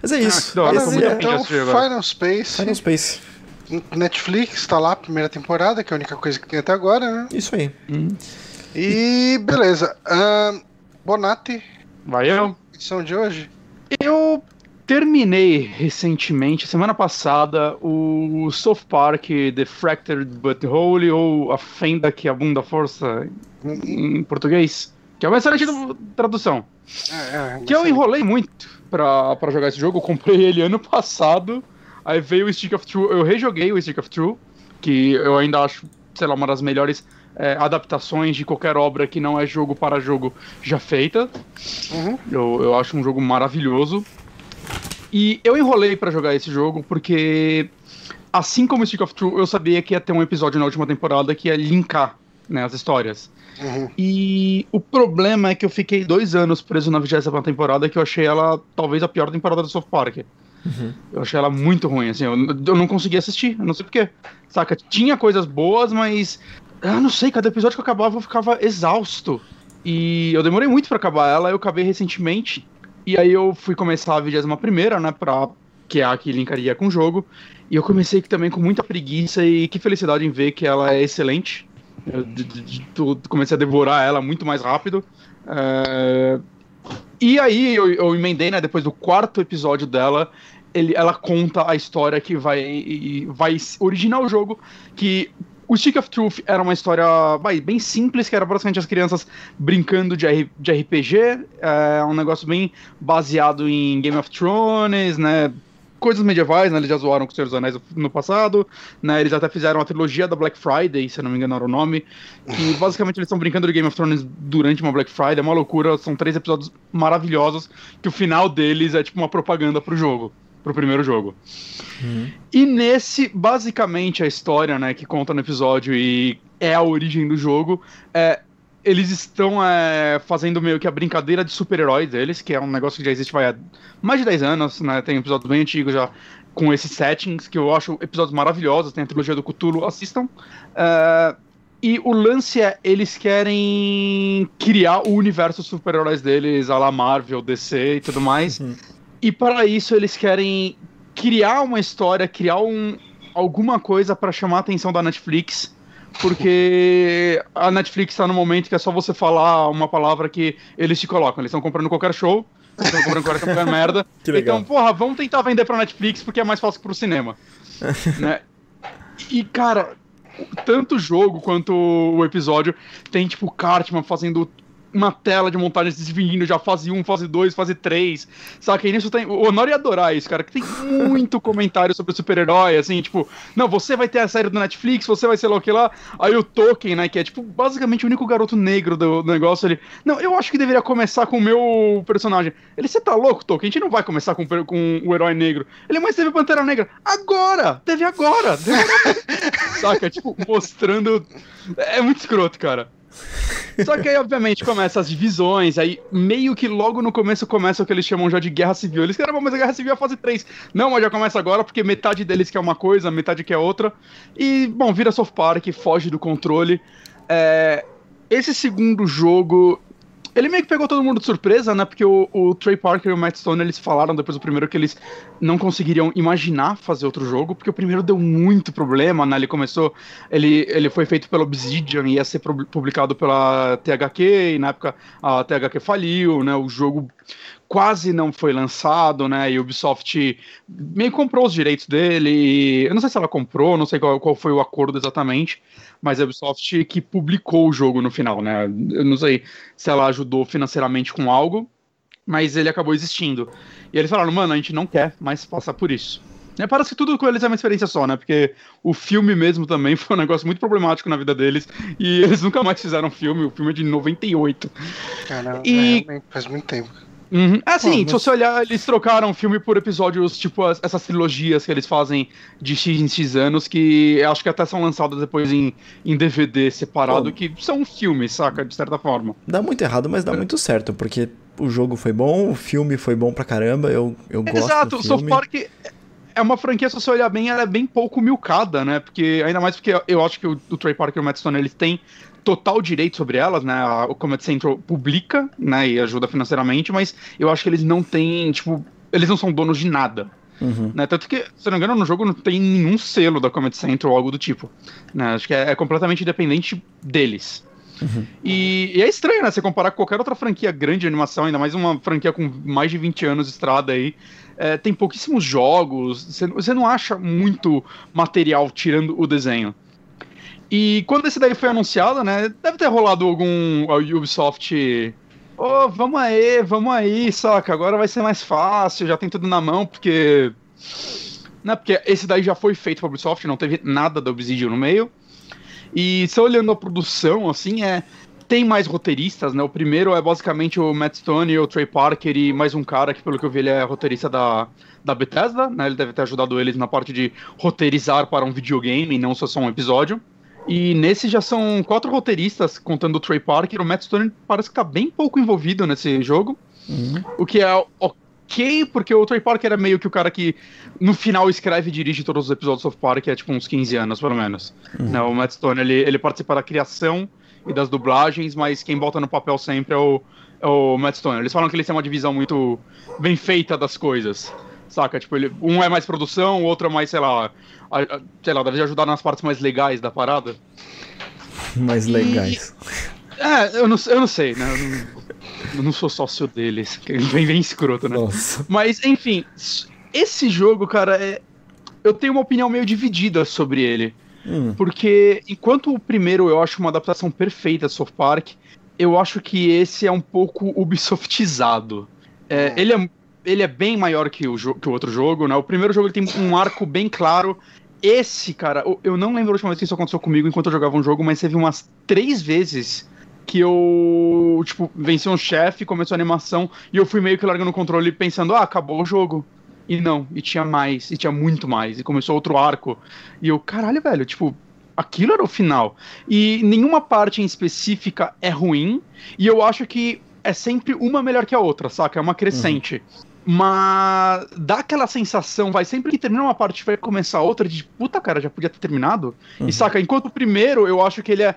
Mas é ah, isso. Ah, Esse é, então, Final Space. Final Space. Netflix tá lá, primeira temporada, que é a única coisa que tem até agora, né? Isso aí. Hum. E beleza. Uh, Bonatti. Vai eu. Edição de hoje. Eu terminei recentemente, semana passada, o South Park The Fractured But Holy, ou A Fenda que Abunda Força em português, que é uma excelente tradução. É, é, que eu enrolei muito pra, pra jogar esse jogo, eu comprei ele ano passado, aí veio o Stick of True, eu rejoguei o Stick of True, que eu ainda acho, sei lá, uma das melhores é, adaptações de qualquer obra que não é jogo para jogo já feita. Uhum. Eu, eu acho um jogo maravilhoso. E eu enrolei para jogar esse jogo porque, assim como Stick of True, eu sabia que ia ter um episódio na última temporada que ia linkar né, as histórias. Uhum. E o problema é que eu fiquei dois anos preso na 20 temporada que eu achei ela talvez a pior temporada do South Park. Uhum. Eu achei ela muito ruim, assim, eu, eu não conseguia assistir, eu não sei porquê. Saca? Tinha coisas boas, mas eu não sei, cada episódio que eu acabava eu ficava exausto. E eu demorei muito para acabar ela, eu acabei recentemente. E aí eu fui começar a 21 primeira, né, pra... Que é a que linkaria com o jogo. E eu comecei também com muita preguiça e que felicidade em ver que ela é excelente. Eu, comecei a devorar ela muito mais rápido. É... E aí eu, eu emendei, né, depois do quarto episódio dela, ele, ela conta a história que vai, vai originar o jogo, que o Stick of Truth era uma história vai, bem simples, que era basicamente as crianças brincando de, R, de RPG, é um negócio bem baseado em Game of Thrones, né? Coisas medievais, né? Eles já zoaram com os Senhor dos Anéis no passado, né? Eles até fizeram a trilogia da Black Friday, se eu não me engano era o nome. E basicamente eles estão brincando de Game of Thrones durante uma Black Friday, é uma loucura. São três episódios maravilhosos, que o final deles é tipo uma propaganda pro jogo pro primeiro jogo. Uhum. E nesse, basicamente, a história, né, que conta no episódio e é a origem do jogo, é, eles estão é, fazendo meio que a brincadeira de super-heróis deles, que é um negócio que já existe vai, há mais de 10 anos, né, tem episódios bem antigos já com esses settings, que eu acho episódios maravilhosos, tem a trilogia do Cthulhu, assistam. É, e o lance é, eles querem criar o universo super-heróis deles, a la Marvel, DC e tudo mais. Uhum. E para isso eles querem criar uma história, criar um, alguma coisa para chamar a atenção da Netflix, porque a Netflix tá no momento que é só você falar uma palavra que eles te colocam. Eles estão comprando qualquer show, estão comprando qualquer merda. Então, porra, vamos tentar vender pra Netflix porque é mais fácil que pro cinema. né? E, cara, tanto o jogo quanto o episódio tem, tipo, o Cartman fazendo uma tela de montagem dividindo já fase 1, fase 2, fase 3. Saca? E nisso tem. O Honor ia adorar isso, cara, que tem muito comentário sobre super-herói, assim, tipo, não, você vai ter a série do Netflix, você vai ser lá o que lá. Aí o Tolkien, né, que é, tipo, basicamente o único garoto negro do, do negócio, ele. Não, eu acho que deveria começar com o meu personagem. Ele, você tá louco, Tolkien? A gente não vai começar com, com o herói negro. Ele, mas teve Pantera Negra. Agora! Teve agora! Saca? Tipo, mostrando. É muito escroto, cara. Só que aí, obviamente, começa as divisões, aí meio que logo no começo começa o que eles chamam já de guerra civil. Eles querem, mas a guerra civil é a fase 3. Não, mas já começa agora, porque metade deles quer uma coisa, metade quer outra. E, bom, vira South Park, foge do controle. É... Esse segundo jogo, ele meio que pegou todo mundo de surpresa, né? Porque o, o, Trey Parker e o Matt Stone, eles falaram depois do primeiro que eles não conseguiriam imaginar fazer outro jogo, porque o primeiro deu muito problema, né? Ele começou... Ele, ele foi feito pela Obsidian, ia ser publicado pela THQ, e na época a THQ faliu, né? O jogo quase não foi lançado, né? E Ubisoft meio comprou os direitos dele. E... Eu não sei se ela comprou, não sei qual, qual foi o acordo exatamente mas a Ubisoft que publicou o jogo no final, né? Eu não sei se ela ajudou financeiramente com algo, mas ele acabou existindo. E eles falaram, mano, a gente não quer mais passar por isso. É, parece que tudo com eles é uma experiência só, né? Porque o filme mesmo também foi um negócio muito problemático na vida deles. E eles nunca mais fizeram filme. O filme é de 98. Caramba, e... É, faz muito tempo. Uhum. É assim, mas... se você olhar, eles trocaram filme por episódios, tipo as, essas trilogias que eles fazem de X em X anos, que acho que até são lançadas depois em, em DVD separado, Pô. que são filmes, saca? De certa forma. Dá muito errado, mas dá é. muito certo, porque o jogo foi bom, o filme foi bom pra caramba, eu, eu gosto Exato, do filme. South Park é uma franquia, se você olhar bem, ela é bem pouco milcada, né? Porque, ainda mais porque eu acho que o, o Trey Parker e o Matt Stone, eles têm total direito sobre elas, né? O Comet Central publica, né? E ajuda financeiramente, mas eu acho que eles não têm, tipo, eles não são donos de nada. Uhum. Né? Tanto que, se não me engano, no jogo não tem nenhum selo da Comet Central ou algo do tipo. Né? Acho que é, é completamente independente deles. Uhum. E, e, é estranho, né? Você comparar com qualquer outra franquia grande de animação, ainda mais uma franquia com mais de 20 anos de estrada aí. É, tem pouquíssimos jogos, você, você não acha muito material tirando o desenho. E quando esse daí foi anunciado, né? Deve ter rolado algum Ubisoft. Ô, oh, vamos aí, vamos aí, saca? Agora vai ser mais fácil, já tem tudo na mão, porque. Né, porque esse daí já foi feito pra Ubisoft, não teve nada da Obsidian no meio. E só olhando a produção, assim, é. Tem mais roteiristas, né? O primeiro é basicamente o Matt Stone, o Trey Parker e mais um cara que, pelo que eu vi, ele é roteirista da, da Bethesda, né? Ele deve ter ajudado eles na parte de roteirizar para um videogame, não só só um episódio. E nesse já são quatro roteiristas, contando o Trey Parker. O Matt Stone parece que tá bem pouco envolvido nesse jogo. Uhum. O que é ok, porque o Trey Parker é meio que o cara que no final escreve e dirige todos os episódios do South Park, é tipo uns 15 anos, pelo menos. Uhum. Né, o Matt Stone, ele, ele participa da criação e das dublagens, mas quem bota no papel sempre é o, é o Matt Stone. Eles falam que eles têm uma divisão muito bem feita das coisas. Saca? Tipo, ele, um é mais produção, o outro é mais, sei lá, sei lá, deve ajudar nas partes mais legais da parada. Mais legais. É, eu não, eu não sei, né? Eu não, eu não sou sócio deles. Vem bem escroto, né? Nossa. Mas, enfim, esse jogo, cara, é... eu tenho uma opinião meio dividida sobre ele. Hum. Porque, enquanto o primeiro eu acho uma adaptação perfeita de South Park, eu acho que esse é um pouco Ubisoftizado. É, ele é ele é bem maior que o, que o outro jogo, né? O primeiro jogo ele tem um arco bem claro. Esse, cara, eu não lembro a última vez que isso aconteceu comigo enquanto eu jogava um jogo, mas teve umas três vezes que eu, tipo, venci um chefe, começou a animação, e eu fui meio que largando o controle pensando, ah, acabou o jogo. E não, e tinha mais, e tinha muito mais, e começou outro arco. E eu, caralho, velho, tipo, aquilo era o final. E nenhuma parte em específica é ruim, e eu acho que é sempre uma melhor que a outra, saca? É uma crescente. Uhum. Mas dá aquela sensação, vai sempre que termina uma parte vai começar outra de puta cara, já podia ter terminado. Uhum. E saca, enquanto o primeiro eu acho que ele é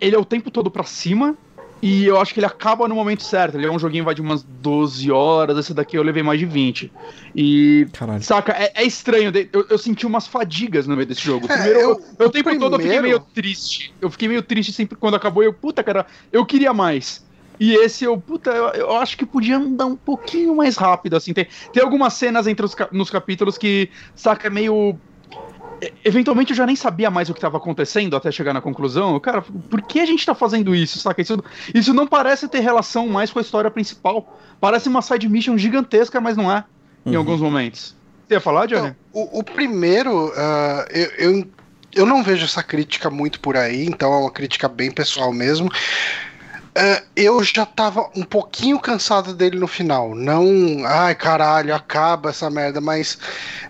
ele é o tempo todo para cima E eu acho que ele acaba no momento certo. Ele é um joguinho vai de umas 12 horas, esse daqui eu levei mais de 20. E. Caralho. Saca, é, é estranho. Eu, eu, senti umas fadigas no meio desse jogo. É, primeiro, é, eu, eu, o tempo primeiro... todo eu fiquei meio triste. Eu fiquei meio triste sempre quando acabou. Eu, puta, cara, eu queria mais. E esse eu, puta, eu, eu, acho que podia andar um pouquinho mais rápido, assim. Tem, tem algumas cenas entre os, nos capítulos que, saca, é meio. Eventualmente eu já nem sabia mais o que estava acontecendo até chegar na conclusão. Cara, por que a gente tá fazendo isso, saca? Isso, isso não parece ter relação mais com a história principal. Parece uma side mission gigantesca, mas não é, uhum. em alguns momentos. Você ia falar, Johnny? o, o, primeiro, uh, eu, eu, eu não vejo essa crítica muito por aí, então é uma crítica bem pessoal mesmo. Uh, eu já tava um pouquinho cansado dele no final. Não, ai caralho, acaba essa merda, mas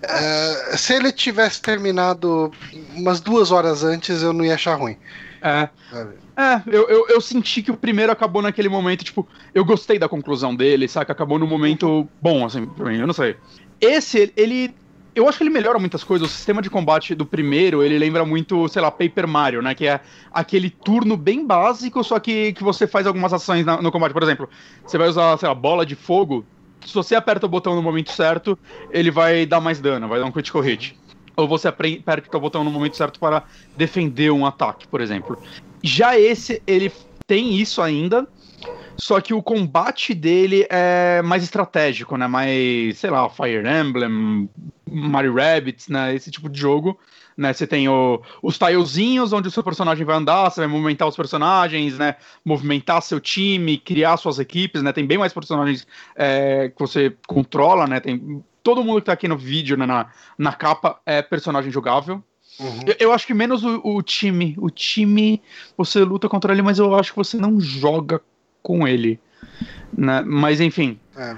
uh, se ele tivesse terminado umas duas horas antes, eu não ia achar ruim. É. É, eu, eu, eu, senti que o primeiro acabou naquele momento, tipo, eu gostei da conclusão dele, saca? Acabou num momento bom, assim, pra mim, eu não sei. Esse, ele eu acho que ele melhora muitas coisas. O sistema de combate do primeiro, ele lembra muito, sei lá, Paper Mario, né? Que é aquele turno bem básico, só que, que você faz algumas ações na, no combate. Por exemplo, você vai usar, sei lá, bola de fogo. Se você aperta o botão no momento certo, ele vai dar mais dano, vai dar um critical hit. Ou você aperta o botão no momento certo para defender um ataque, por exemplo. Já esse, ele tem isso ainda, só que o combate dele é mais estratégico, né? Mais, sei lá, Fire Emblem, Mario Rabbits, né? Esse tipo de jogo. Né, você tem o, os tilezinhos onde o seu personagem vai andar, você vai movimentar os personagens, né? Movimentar seu time, criar suas equipes, né? Tem bem mais personagens é, que você controla, né? Tem todo mundo que tá aqui no vídeo, né, na, na capa, é personagem jogável. Uhum. Eu, eu, acho que menos o, o, time. O time, você luta contra ele, mas eu acho que você não joga com ele. Né? Mas enfim. É.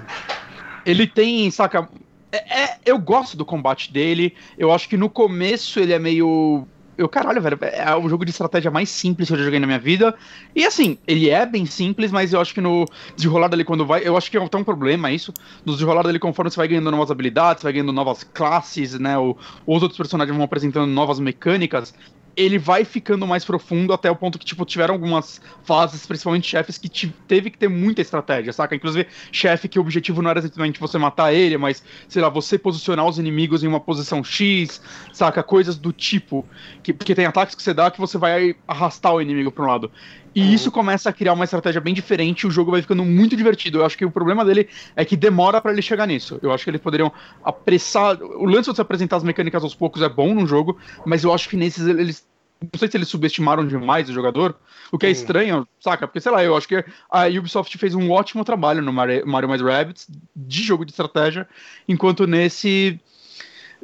Ele tem, saca. É, é, eu gosto do combate dele. Eu acho que no começo ele é meio. Eu, caralho, velho, é o jogo de estratégia mais simples que eu já joguei na minha vida. E assim, ele é bem simples, mas eu acho que no desenrolar dele quando vai. Eu acho que é até um problema isso. No desenrolar dele, conforme você vai ganhando novas habilidades, vai ganhando novas classes, né? Ou, ou os outros personagens vão apresentando novas mecânicas ele vai ficando mais profundo até o ponto que, tipo, tiveram algumas fases, principalmente chefes, que teve que ter muita estratégia, saca? Inclusive, chefe que o objetivo não era exatamente você matar ele, mas, sei lá, você posicionar os inimigos em uma posição X, saca? Coisas do tipo. Que, porque tem ataques que você dá que você vai arrastar o inimigo para um lado. E uhum. isso começa a criar uma estratégia bem diferente e o jogo vai ficando muito divertido. Eu acho que o problema dele é que demora para ele chegar nisso. Eu acho que eles poderiam apressar. O lance de você apresentar as mecânicas aos poucos é bom no jogo, mas eu acho que nesses eles. Não sei se eles subestimaram demais o jogador, o que é estranho, saca? Porque, sei lá, eu acho que a Ubisoft fez um ótimo trabalho no Mario, Mario mais Rabbids de jogo de estratégia, enquanto nesse.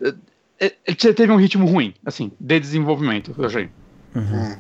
Ele eh, eh, teve um ritmo ruim, assim, de desenvolvimento, eu achei. Uhum.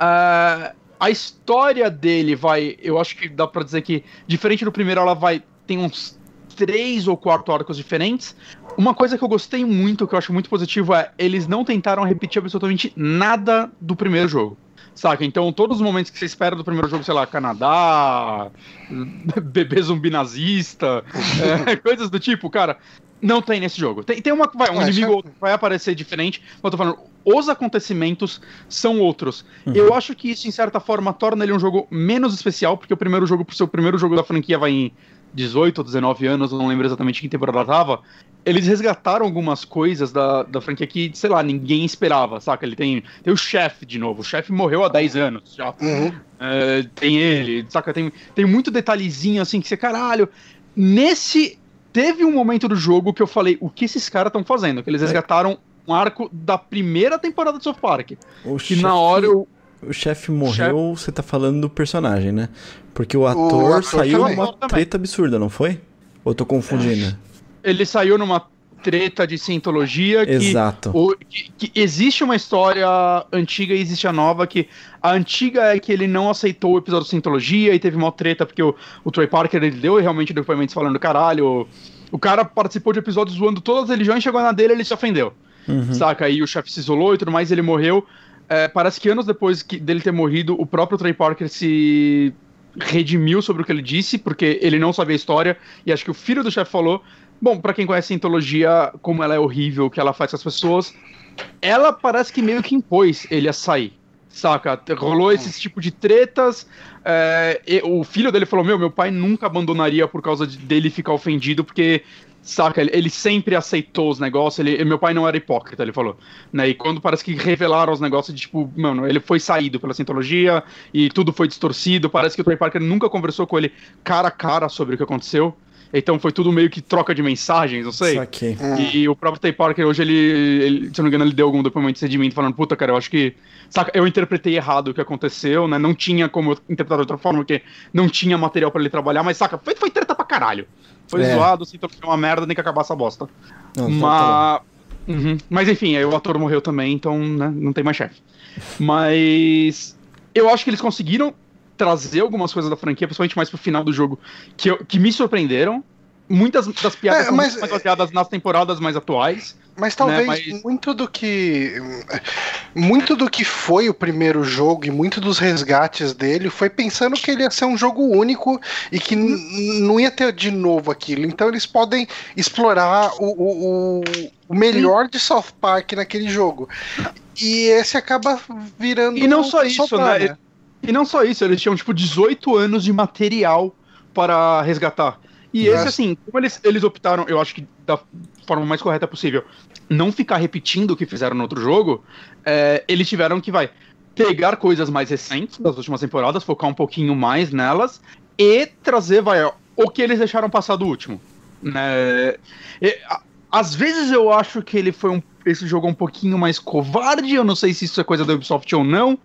Uh, a história dele vai. Eu acho que dá pra dizer que, diferente do primeiro, ela vai. Tem uns três ou quatro arcos diferentes. Uma coisa que eu gostei muito, que eu acho muito positivo, é eles não tentaram repetir absolutamente nada do primeiro jogo. Saca? Então, todos os momentos que você espera do primeiro jogo, sei lá, Canadá, bebê zumbi nazista, é, coisas do tipo, cara, não tem nesse jogo. Tem, tem uma, vai, um é, inimigo vai aparecer diferente, mas eu tô falando, os acontecimentos são outros. Uhum. Eu acho que isso, em certa forma, torna ele um jogo menos especial, porque o primeiro jogo, por ser o primeiro jogo da franquia, vai em 18 ou 19 anos, eu não lembro exatamente que temporada tava. Eles resgataram algumas coisas da, da franquia que, sei lá, ninguém esperava, saca? Ele tem, tem o chefe de novo. O chefe morreu há 10 anos já. Uhum. É, tem ele, saca? Tem, tem muito detalhezinho assim que você, caralho. Nesse. Teve um momento do jogo que eu falei, o que esses caras estão fazendo? Que eles é. resgataram um arco da primeira temporada do South Park. O que chefe, na hora eu... O chefe morreu, você tá falando do personagem, né? Porque o ator, o ator saiu também. numa treta absurda, não foi? Ou tô confundindo? Ele saiu numa treta de cientologia que, Exato. O, que, que, existe uma história antiga e existe a nova que a antiga é que ele não aceitou o episódio de cientologia e teve uma treta porque o, o Troy Parker ele deu realmente depoimentos falando caralho o, o cara participou de episódios zoando todas as religiões chegou na dele ele se ofendeu Uhum. Saca? Aí o chefe se isolou e tudo mais, ele morreu. É, parece que anos depois que, dele ter morrido, o próprio Trey Parker se redimiu sobre o que ele disse, porque ele não sabia a história, e acho que o filho do chefe falou. Bom, para quem conhece a Cientologia, como ela é horrível, que ela faz com as pessoas, ela parece que meio que impôs ele a sair Saca? Rolou esse tipo de tretas. É, o filho dele falou: Meu, meu pai nunca abandonaria por causa de, dele ficar ofendido, porque Saca? Ele, ele, sempre aceitou os negócios. Ele, meu pai não era hipócrita, ele falou. Né? E quando parece que revelaram os negócios de tipo, mano, ele foi saído pela Scientologia e tudo foi distorcido. Parece que o Trey Parker nunca conversou com ele cara a cara sobre o que aconteceu. Então foi tudo meio que troca de mensagens, não sei. Saquei. E, e o próprio Trey Parker hoje, ele, ele, se não me engano, ele deu algum depoimento de mim falando, puta, cara, eu acho que. Saca, eu interpretei errado o que aconteceu, né? Não tinha como eu interpretar de outra forma, porque não tinha material para ele trabalhar, mas saca, foi, foi treta pra caralho. Foi é. zoado, assim, então foi uma merda, nem que acabar essa bosta. Não, Mas. Tá uhum. Mas enfim, aí o ator morreu também, então né, não tem mais chefe. Mas. Eu acho que eles conseguiram trazer algumas coisas da franquia, principalmente mais pro final do jogo, que, eu, que me surpreenderam. Muitas das piadas é, mas... são mais baseadas nas temporadas mais atuais. Mas talvez né? mas... muito do que muito do que foi o primeiro jogo e muito dos resgates dele foi pensando que ele ia ser um jogo único e que não ia ter de novo aquilo. Então eles podem explorar o, o, o melhor de South Park naquele jogo. E esse acaba virando. E não só isso, né? né? E não só isso, eles tinham tipo 18 anos de material para resgatar. E esse, assim, como eles, eles optaram, eu acho que da forma mais correta possível, não ficar repetindo o que fizeram no outro jogo, é, eles tiveram que, vai, pegar coisas mais recentes das últimas temporadas, focar um pouquinho mais nelas, e trazer, vai, o que eles deixaram passar do último. Né? E, a, às vezes eu acho que ele foi um esse jogo é um pouquinho mais covarde. Eu não sei se isso é coisa da Ubisoft ou não.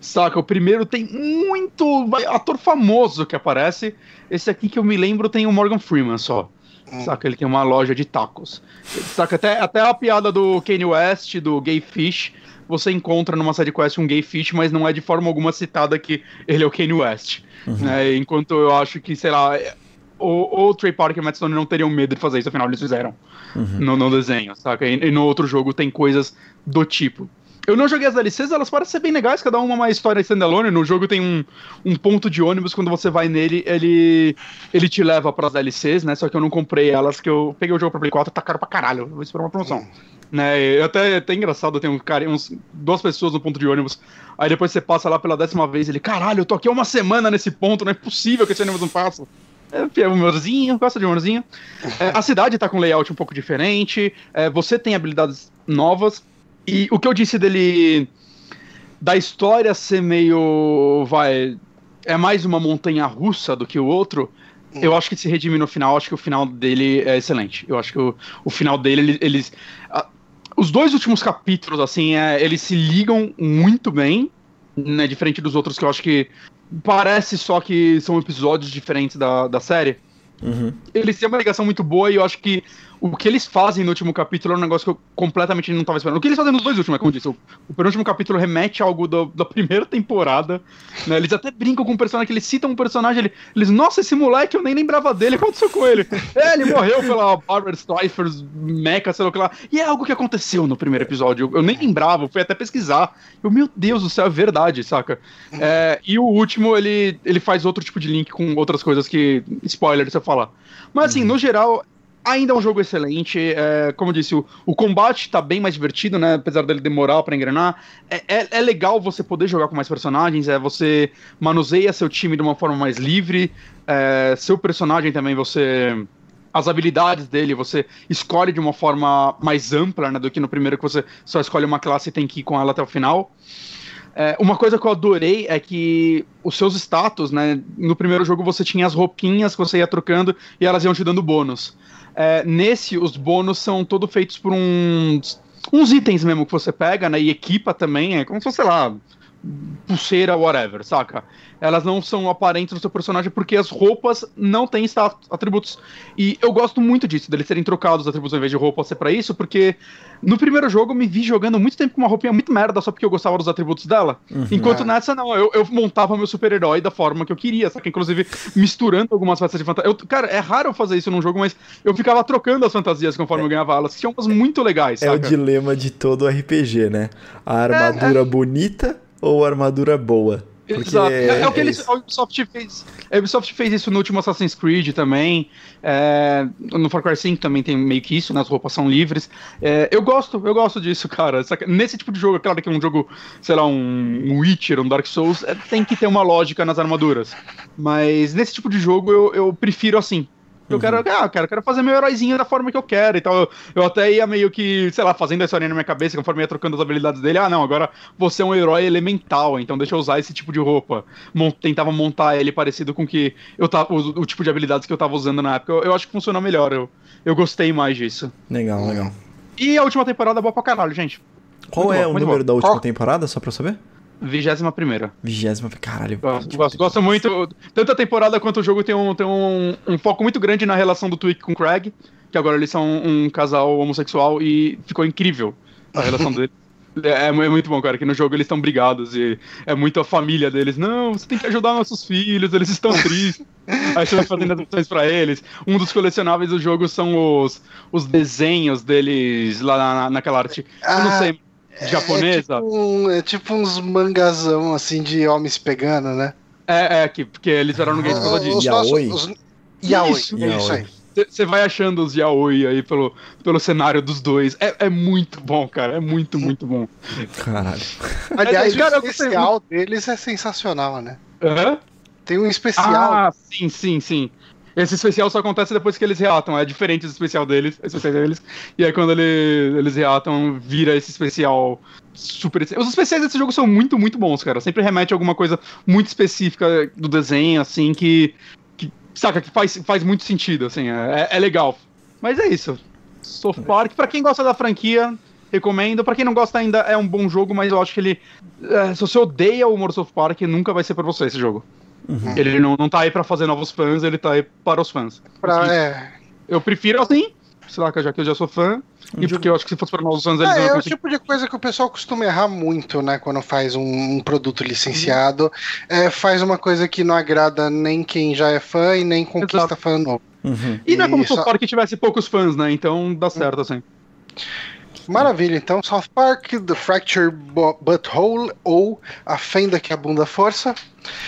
Saca? O primeiro tem muito ator famoso que aparece. Esse aqui que eu me lembro tem o Morgan Freeman só. Hum. Saca? Ele tem uma loja de tacos. Saca? Até, até a piada do Kanye West, do Gay Fish, você encontra numa side quest um Gay Fish, mas não é de forma alguma citada que ele é o Kanye West. Uhum. Né? Enquanto eu acho que, sei lá, o, o Trey Parker e o Matt Stone não teriam medo de fazer isso, afinal eles fizeram uhum. no, no, desenho, saca? E, e, no outro jogo tem coisas do tipo. Eu não joguei as DLCs, elas parecem ser bem legais, cada uma uma história standalone. No jogo tem um, um ponto de ônibus, quando você vai nele, ele ele te leva para as DLCs, né? Só que eu não comprei elas, que eu peguei o jogo pra Play 4, tá caro pra caralho, vou esperar uma promoção. Né, até, até engraçado, tem um cara, uns, duas pessoas no ponto de ônibus, aí depois você passa lá pela décima vez, ele, caralho, eu tô aqui uma semana nesse ponto, não é possível que esse ônibus não passa. É, humorzinho, gosta de humorzinho. É, a cidade tá com um layout um pouco diferente. É, você tem habilidades novas. E o que eu disse dele. Da história ser meio. Vai. É mais uma montanha russa do que o outro. Hum. Eu acho que se redime no final. Acho que o final dele é excelente. Eu acho que o, o final dele, eles. A, os dois últimos capítulos, assim, é, eles se ligam muito bem. Né, diferente dos outros que eu acho que parece só que são episódios diferentes da, da série. Uhum. Eles têm uma ligação muito boa e eu acho que o que eles fazem no último capítulo é um negócio que eu completamente não estava esperando. O que eles fazem nos dois últimos, é como eu disse, o, o penúltimo capítulo remete a algo do, da primeira temporada. Né? Eles até brincam com o personagem, que eles citam um personagem, ele, eles, nossa, esse moleque eu nem lembrava dele, o que aconteceu com ele? é, ele morreu pela Barbara Streifers, Mecha, sei lá o que lá. E é algo que aconteceu no primeiro episódio, eu, eu nem lembrava, fui até pesquisar. Eu, meu Deus do céu, é verdade, saca? É, e o último, ele, ele faz outro tipo de link com outras coisas que, spoiler, se eu falar. Mas assim, uhum. no geral, Ainda é um jogo excelente. É, como eu disse, o, o combate está bem mais divertido, né? Apesar dele demorar para engrenar. É, é, é, legal você poder jogar com mais personagens. É, você manuseia seu time de uma forma mais livre. É, seu personagem também, você. As habilidades dele, você escolhe de uma forma mais ampla, né? Do que no primeiro que você só escolhe uma classe e tem que ir com ela até o final. É, uma coisa que eu adorei é que os seus status, né? No primeiro jogo você tinha as roupinhas que você ia trocando e elas iam te dando bônus. É, nesse, os bônus são todos feitos por uns, uns itens mesmo que você pega, né? E equipa também, é como se fosse, sei lá, pulseira, whatever, saca? Elas não são aparentes no seu personagem porque as roupas não têm atributos. E eu gosto muito disso, deles serem trocados os atributos ao invés de roupa ser para isso, porque no primeiro jogo eu me vi jogando muito tempo com uma roupinha muito merda só porque eu gostava dos atributos dela. Uhum. Enquanto é. nessa, não, eu, eu montava meu super-herói da forma que eu queria, saca? Inclusive misturando algumas peças de fantasia. Eu, cara, é raro fazer isso num jogo, mas eu ficava trocando as fantasias conforme é. eu ganhava elas, que tinham umas muito legais, É saca? o dilema de todo RPG, né? A armadura é. bonita ou armadura boa? Exato. É, é, o que eles, a Ubisoft fez. A Ubisoft fez isso no último Assassin's Creed também. É, no Far Cry 5 também tem meio que isso, né? As roupas são livres. É, eu gosto, eu gosto disso, cara. Nesse tipo de jogo, claro que é um jogo, sei lá, um Witcher, um Dark Souls, é, tem que ter uma lógica nas armaduras. Mas nesse tipo de jogo eu, eu prefiro assim. Eu uhum. quero, ah, cara, eu quero fazer meu heróizinho da forma que eu quero e tal. Eu, eu, até ia meio que, sei lá, fazendo a história na minha cabeça, conforme ia trocando as habilidades dele. Ah, não, agora você é um herói elemental, então deixa eu usar esse tipo de roupa. Mont, tentava montar ele parecido com que eu tava, o, o, tipo de habilidades que eu tava usando na época. Eu, eu acho que funcionou melhor. Eu, eu gostei mais disso. Legal, legal. E a última temporada é boa pra caralho, gente. Qual muito é bom, o número da última temporada, só pra eu saber? Vigésima primeira. Vigésima, caralho. Gosto, gosto, gosto, muito. Tanto a temporada quanto o jogo tem, um, tem um, um foco muito grande na relação do Twig com o Craig, que agora eles são um casal homossexual e ficou incrível a relação deles. É, é, muito bom, cara, que no jogo eles estão brigados e é muito a família deles. Não, você tem que ajudar nossos filhos, eles estão tristes. Aí você vai fazendo as opções pra eles. Um dos colecionáveis do jogo são os, os desenhos deles lá na, naquela arte. Eu não ah, sei, é japonesa. É tipo, um, é tipo uns mangazão assim de homens pegando, né? É, é, que, porque eles eram no game por causa disso. Yaoi. Os, yaoi, isso, é isso aí. Você vai achando os yaoi aí pelo, pelo cenário dos dois. É, é muito bom, cara. É muito, muito bom. Caralho. Aliás, cara, o especial deles é sensacional, né? Uhum. Tem um especial. Ah, sim, sim, sim. Esse especial só acontece depois que eles reatam. É diferente do especial deles, especial deles. E aí quando ele, eles reatam, vira esse especial super. Os especiais desse jogo são muito, muito bons, cara. Sempre remete a alguma coisa muito específica do desenho, assim, que. que saca, que faz, faz muito sentido, assim. É, é legal. Mas é isso. South Park, pra quem gosta da franquia, recomendo. Pra quem não gosta ainda, é um bom jogo, mas eu acho que ele. É, se você odeia o humor South Park, nunca vai ser pra você esse jogo. Uhum. Ele não, não tá aí pra fazer novos fãs, ele tá aí para os fãs. Pra, é. Eu prefiro assim, sei lá, já que eu já sou fã, um e porque eu acho que se fosse para novos fãs eles é, é o tipo de coisa que o pessoal costuma errar muito, né, quando faz um, um produto licenciado, uhum. é, faz uma coisa que não agrada nem quem já é fã e nem conquista Exato. fã novo. Uhum. E não é como se só... que tivesse poucos fãs, né, então dá certo uhum. assim. Maravilha, então South Park, The Fracture Butthole ou A Fenda que a Bunda Força.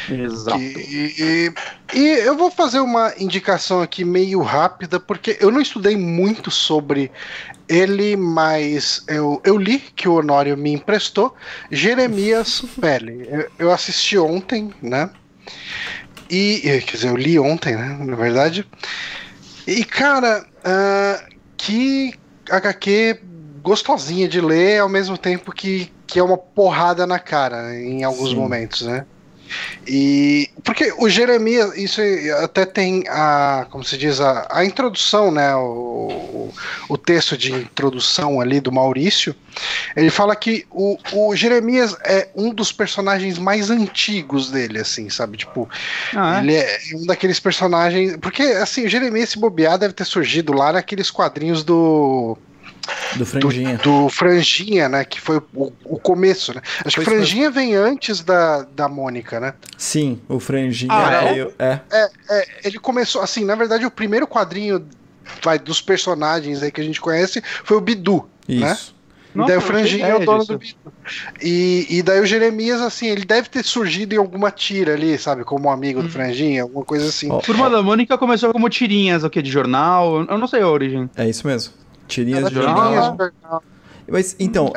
Exato. E, e, e, eu vou fazer uma indicação aqui meio rápida, porque eu não estudei muito sobre ele, mas eu, eu li que o Honório me emprestou. Jeremias Pele. Eu, eu assisti ontem, né? E, quer dizer, eu li ontem, né? Na verdade. E, cara, uh, que HQ gostosinha de ler, ao mesmo tempo que, que é uma porrada na cara em alguns Sim. momentos, né? E porque o Jeremias, isso até tem a, como se diz, a, a introdução, né? O, o texto de introdução ali do Maurício. Ele fala que o, o Jeremias é um dos personagens mais antigos dele, assim, sabe? Tipo, ah, é? ele é um daqueles personagens. Porque, assim, o Jeremias, se bobear, deve ter surgido lá naqueles quadrinhos do do Franjinha. Do, do, Franjinha, né? Que foi o, o começo, né? Acho foi que Franjinha foi... vem antes da, da Mônica, né? Sim, o Franjinha ah, é? é? É, é? Ele começou, assim, na verdade, o primeiro quadrinho vai, dos personagens aí que a gente conhece foi o Bidu, Isso. né? Nossa, daí o Franjinha é o dono disso. do Bidu. E, e daí o Jeremias, assim, ele deve ter surgido em alguma tira ali, sabe? Como um amigo hum. do Franjinha, alguma coisa assim. A turma da Mônica começou como tirinhas, o que? De jornal? Eu não sei a origem. É isso mesmo. Tirinhas de jornal. Mas então.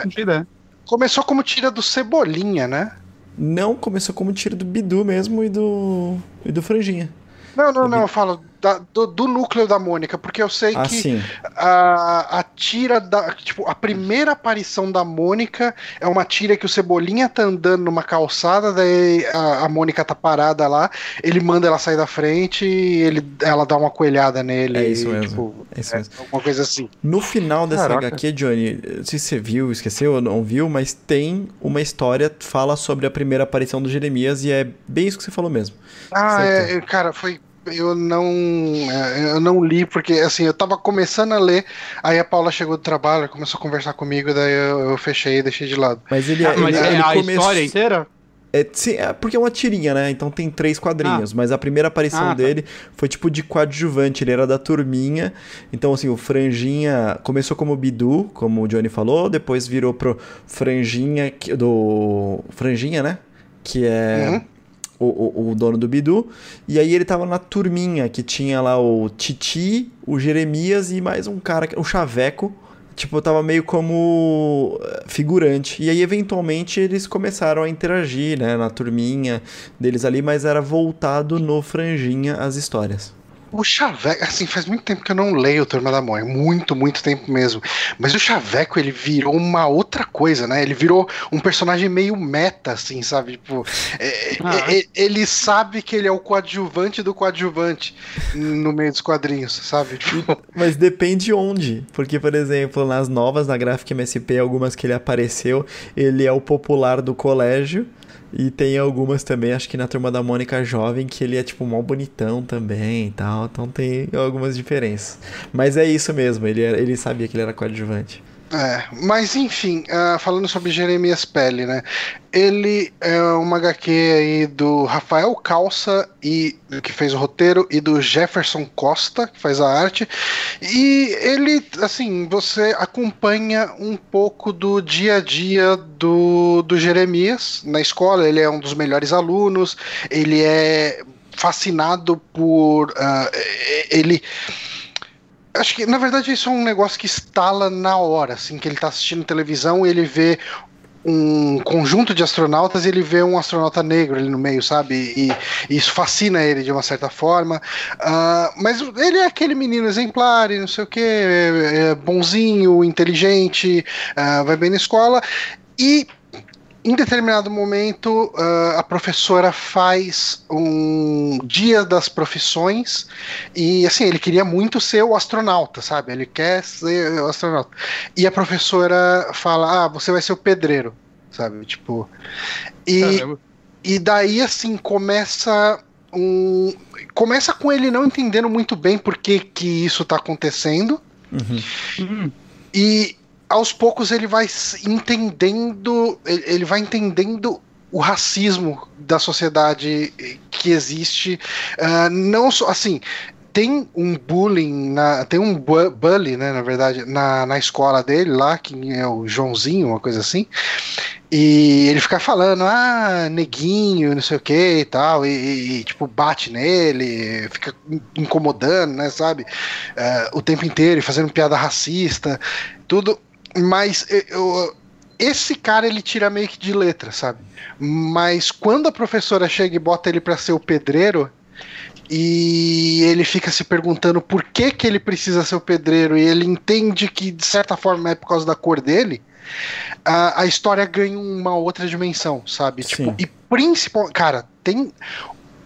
Começou como tira do Cebolinha, né? Não, começou como tira do Bidu mesmo e do. e do Franjinha. Não, não, não, eu falo da, do, do, núcleo da Mônica, porque eu sei ah, que a, a tira da. Tipo, a primeira aparição da Mônica é uma tira que o Cebolinha tá andando numa calçada, daí a, a Mônica tá parada lá, ele manda ela sair da frente e ele, ela dá uma coelhada nele. É isso mesmo. Tipo, é isso mesmo. É, alguma coisa assim. No final dessa Caraca. HQ, Johnny, não sei se você viu, esqueceu ou não viu, mas tem uma história que fala sobre a primeira aparição do Jeremias e é bem isso que você falou mesmo. Ah, é, cara, foi eu não é, eu não li porque assim eu tava começando a ler aí a Paula chegou do trabalho começou a conversar comigo daí eu, eu fechei e deixei de lado mas ele, ah, ele, mas ele, é a come... história inteira é, sim, é porque é uma tirinha, né? Então tem três quadrinhos. Ah. Mas a primeira aparição ah, tá. dele foi tipo de coadjuvante. Ele era da turminha. Então, assim, o Franjinha começou como Bidu, como o Johnny falou. Depois virou pro Franjinha do. Franjinha, né? Que é. Uhum o, o, o, dono do Bidu. E aí ele tava na turminha que tinha lá o Titi, o Jeremias e mais um cara, o Chaveco. Tipo, tava meio como eh, figurante. E aí, eventualmente, eles começaram a interagir, né? Na turminha deles ali, mas era voltado no franjinha as histórias. O Chaveco, assim, faz muito tempo que eu não leio o Turma da Mônica, muito, muito tempo mesmo. Mas o Chaveco, ele virou uma outra coisa, né? Ele virou um personagem meio meta, assim, sabe? Tipo, é, ah. é, ele sabe que ele é o coadjuvante do coadjuvante no meio dos quadrinhos, sabe? Tipo... Mas depende onde. Porque, por exemplo, nas novas, na Graphic MSP, algumas que ele apareceu, ele é o popular do colégio. E tem algumas também, acho que na turma da Mônica Jovem, que ele é tipo mal bonitão também e tal. Então tem algumas diferenças. Mas é isso mesmo, ele, era, ele sabia que ele era coadjuvante. É, mas enfim, uh, falando sobre Jeremias Pele, né? Ele é uma HQ aí do Rafael Calça, e, que fez o roteiro, e do Jefferson Costa, que faz a arte. E ele, assim, você acompanha um pouco do dia a dia do, do Jeremias na escola. Ele é um dos melhores alunos, ele é fascinado por. Uh, ele Acho que, na verdade, isso é um negócio que instala na hora, assim, que ele tá assistindo televisão e ele vê um conjunto de astronautas e ele vê um astronauta negro ali no meio, sabe? E, e isso fascina ele de uma certa forma. Uh, mas ele é aquele menino exemplar e não sei o que, é, é bonzinho, inteligente, uh, vai bem na escola. E em determinado momento, uh, a professora faz um dia das profissões e, assim, ele queria muito ser o astronauta, sabe? Ele quer ser o astronauta. E a professora fala: Ah, você vai ser o pedreiro, sabe? Tipo. E, e daí, assim, começa um. Começa com ele não entendendo muito bem por que, que isso está acontecendo. Uhum. E, aos poucos ele vai entendendo, ele vai entendendo o racismo da sociedade que existe, uh, não só assim. Tem um bullying, na, tem um bully, né, na verdade, na, na escola dele lá, que é o Joãozinho, uma coisa assim. E ele fica falando, ah, neguinho, não sei o que e tal, e, e, tipo, bate nele, fica incomodando, né, sabe? Uh, o tempo inteiro, fazendo piada racista, tudo. Mas eu, esse cara ele tira meio que de letra, sabe? Mas quando a professora chega e bota ele para ser o pedreiro, e ele fica se perguntando por que, que ele precisa ser o pedreiro, e ele entende que de certa forma é por causa da cor dele, a, a história ganha uma outra dimensão, sabe? Tipo, e principalmente, cara, tem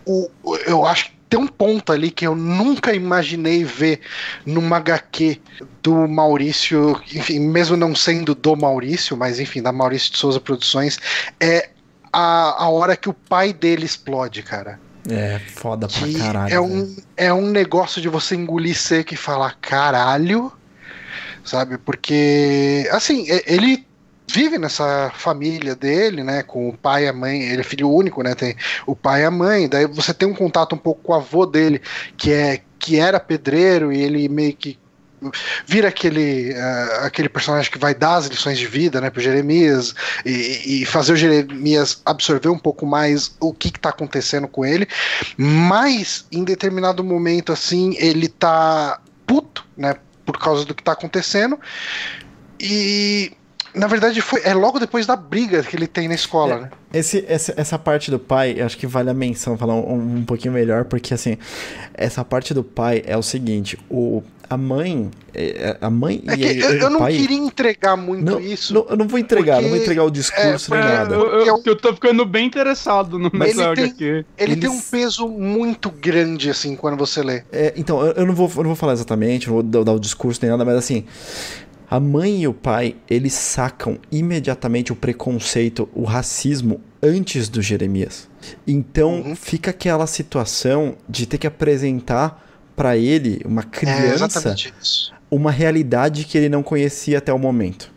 o, eu acho tem um ponto ali que eu nunca imaginei ver numa HQ do Maurício, enfim, mesmo não sendo do Maurício, mas enfim, da Maurício de Souza Produções, é a, a hora que o pai dele explode, cara. É, foda pra que caralho. É um, é um negócio de você engolir seco e falar caralho, sabe? Porque, assim, ele vive nessa família dele, né, com o pai e a mãe, ele é filho único, né, tem o pai e a mãe, daí você tem um contato um pouco com o avô dele, que é que era pedreiro e ele meio que vira aquele, uh, aquele personagem que vai dar as lições de vida né, para Jeremias e, e, fazer o Jeremias absorver um pouco mais o que está acontecendo com ele, mas em determinado momento assim ele tá puto, né, por causa do que está acontecendo e na verdade, foi, é logo depois da briga que ele tem na escola, é, né? Esse, essa, essa parte do pai, acho que vale a menção, falar um, um pouquinho melhor, porque assim, essa parte do pai é o seguinte, o, a mãe, é, a mãe é e eu, eu não pai... queria entregar muito não, isso. Não, eu não vou entregar, porque, não vou entregar o discurso é, nem nada. Eu, eu, eu, tô ficando bem interessado no Mas ele tem, aqui. Ele Eles... tem um peso muito grande, assim, quando você lê. É, então, eu, não vou, eu não vou falar exatamente, não vou dar, dar o discurso nem nada, mas assim, a mãe e o pai, eles sacam imediatamente o preconceito, o racismo antes do Jeremias. Então uhum. fica aquela situação de ter que apresentar para ele, uma é, criança, é uma realidade que ele não conhecia até o momento.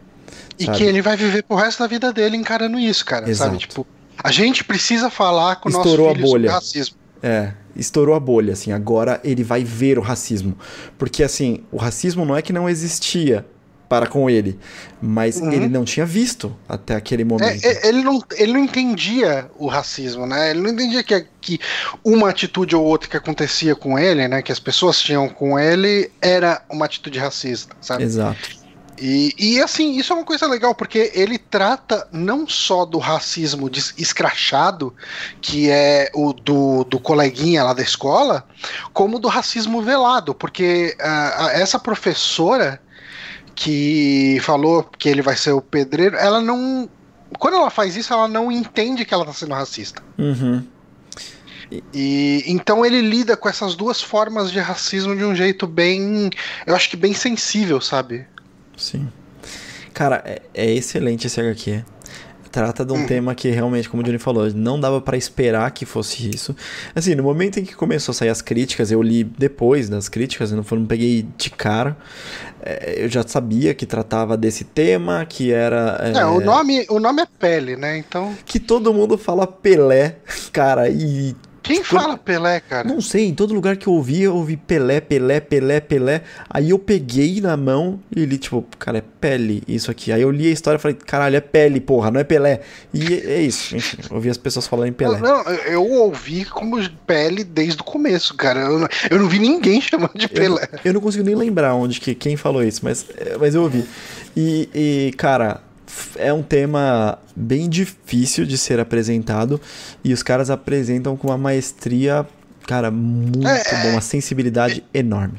E sabe? que ele vai viver pro resto da vida dele encarando isso, cara. Exato. Sabe? Tipo, a gente precisa falar com o nosso filho a bolha. sobre racismo. É, estourou a bolha, assim, agora ele vai ver o racismo. Porque, assim, o racismo não é que não existia, para com ele. Mas Uhum. ele não tinha visto até aquele momento. É, é, ele, não, ele não entendia o racismo, né? Ele não entendia que, que uma atitude ou outra que acontecia com ele, né? Que as pessoas tinham com ele, era uma atitude racista, sabe? Exato. E, e assim, isso é uma coisa legal, porque ele trata não só do racismo escrachado, que é o do, do coleguinha lá da escola, como do racismo velado, porque ah, essa professora que falou que ele vai ser o pedreiro, ela não. Quando ela faz isso, ela não entende que ela tá sendo racista. Uhum. E então ele lida com essas duas formas de racismo de um jeito bem. Eu acho que bem sensível, sabe? Sim. Cara, é, é excelente esse HQ. Trata de um Hum. tema que realmente, como o Johnny falou, não dava pra esperar que fosse isso. Assim, no momento em que começou a sair as críticas, eu li depois das críticas, eu não, não peguei de cara. É, eu já sabia que tratava desse tema, que era. é, É, o nome, o nome é Pele, né? Então. Que todo mundo fala Pelé, cara, e. Quem Tipo, fala Pelé, cara? Não sei, em todo lugar que eu ouvi, eu ouvi Pelé, Pelé, Pelé, Pelé. Aí eu peguei na mão e li, tipo, cara, é pele isso aqui. Aí eu li a história e falei, caralho, é pele, porra, não é Pelé. E é isso, enfim, eu ouvi as pessoas falarem Pelé. Não, eu ouvi como Pele desde o começo, cara. Eu não, eu não vi ninguém chamando de Eu, não- Pelé. eu não consigo nem lembrar onde que quem falou isso, mas, é, mas eu ouvi. E, e, cara, é um tema bem difícil de ser apresentado e os caras apresentam com uma maestria, cara, muito É, bom, uma sensibilidade enorme.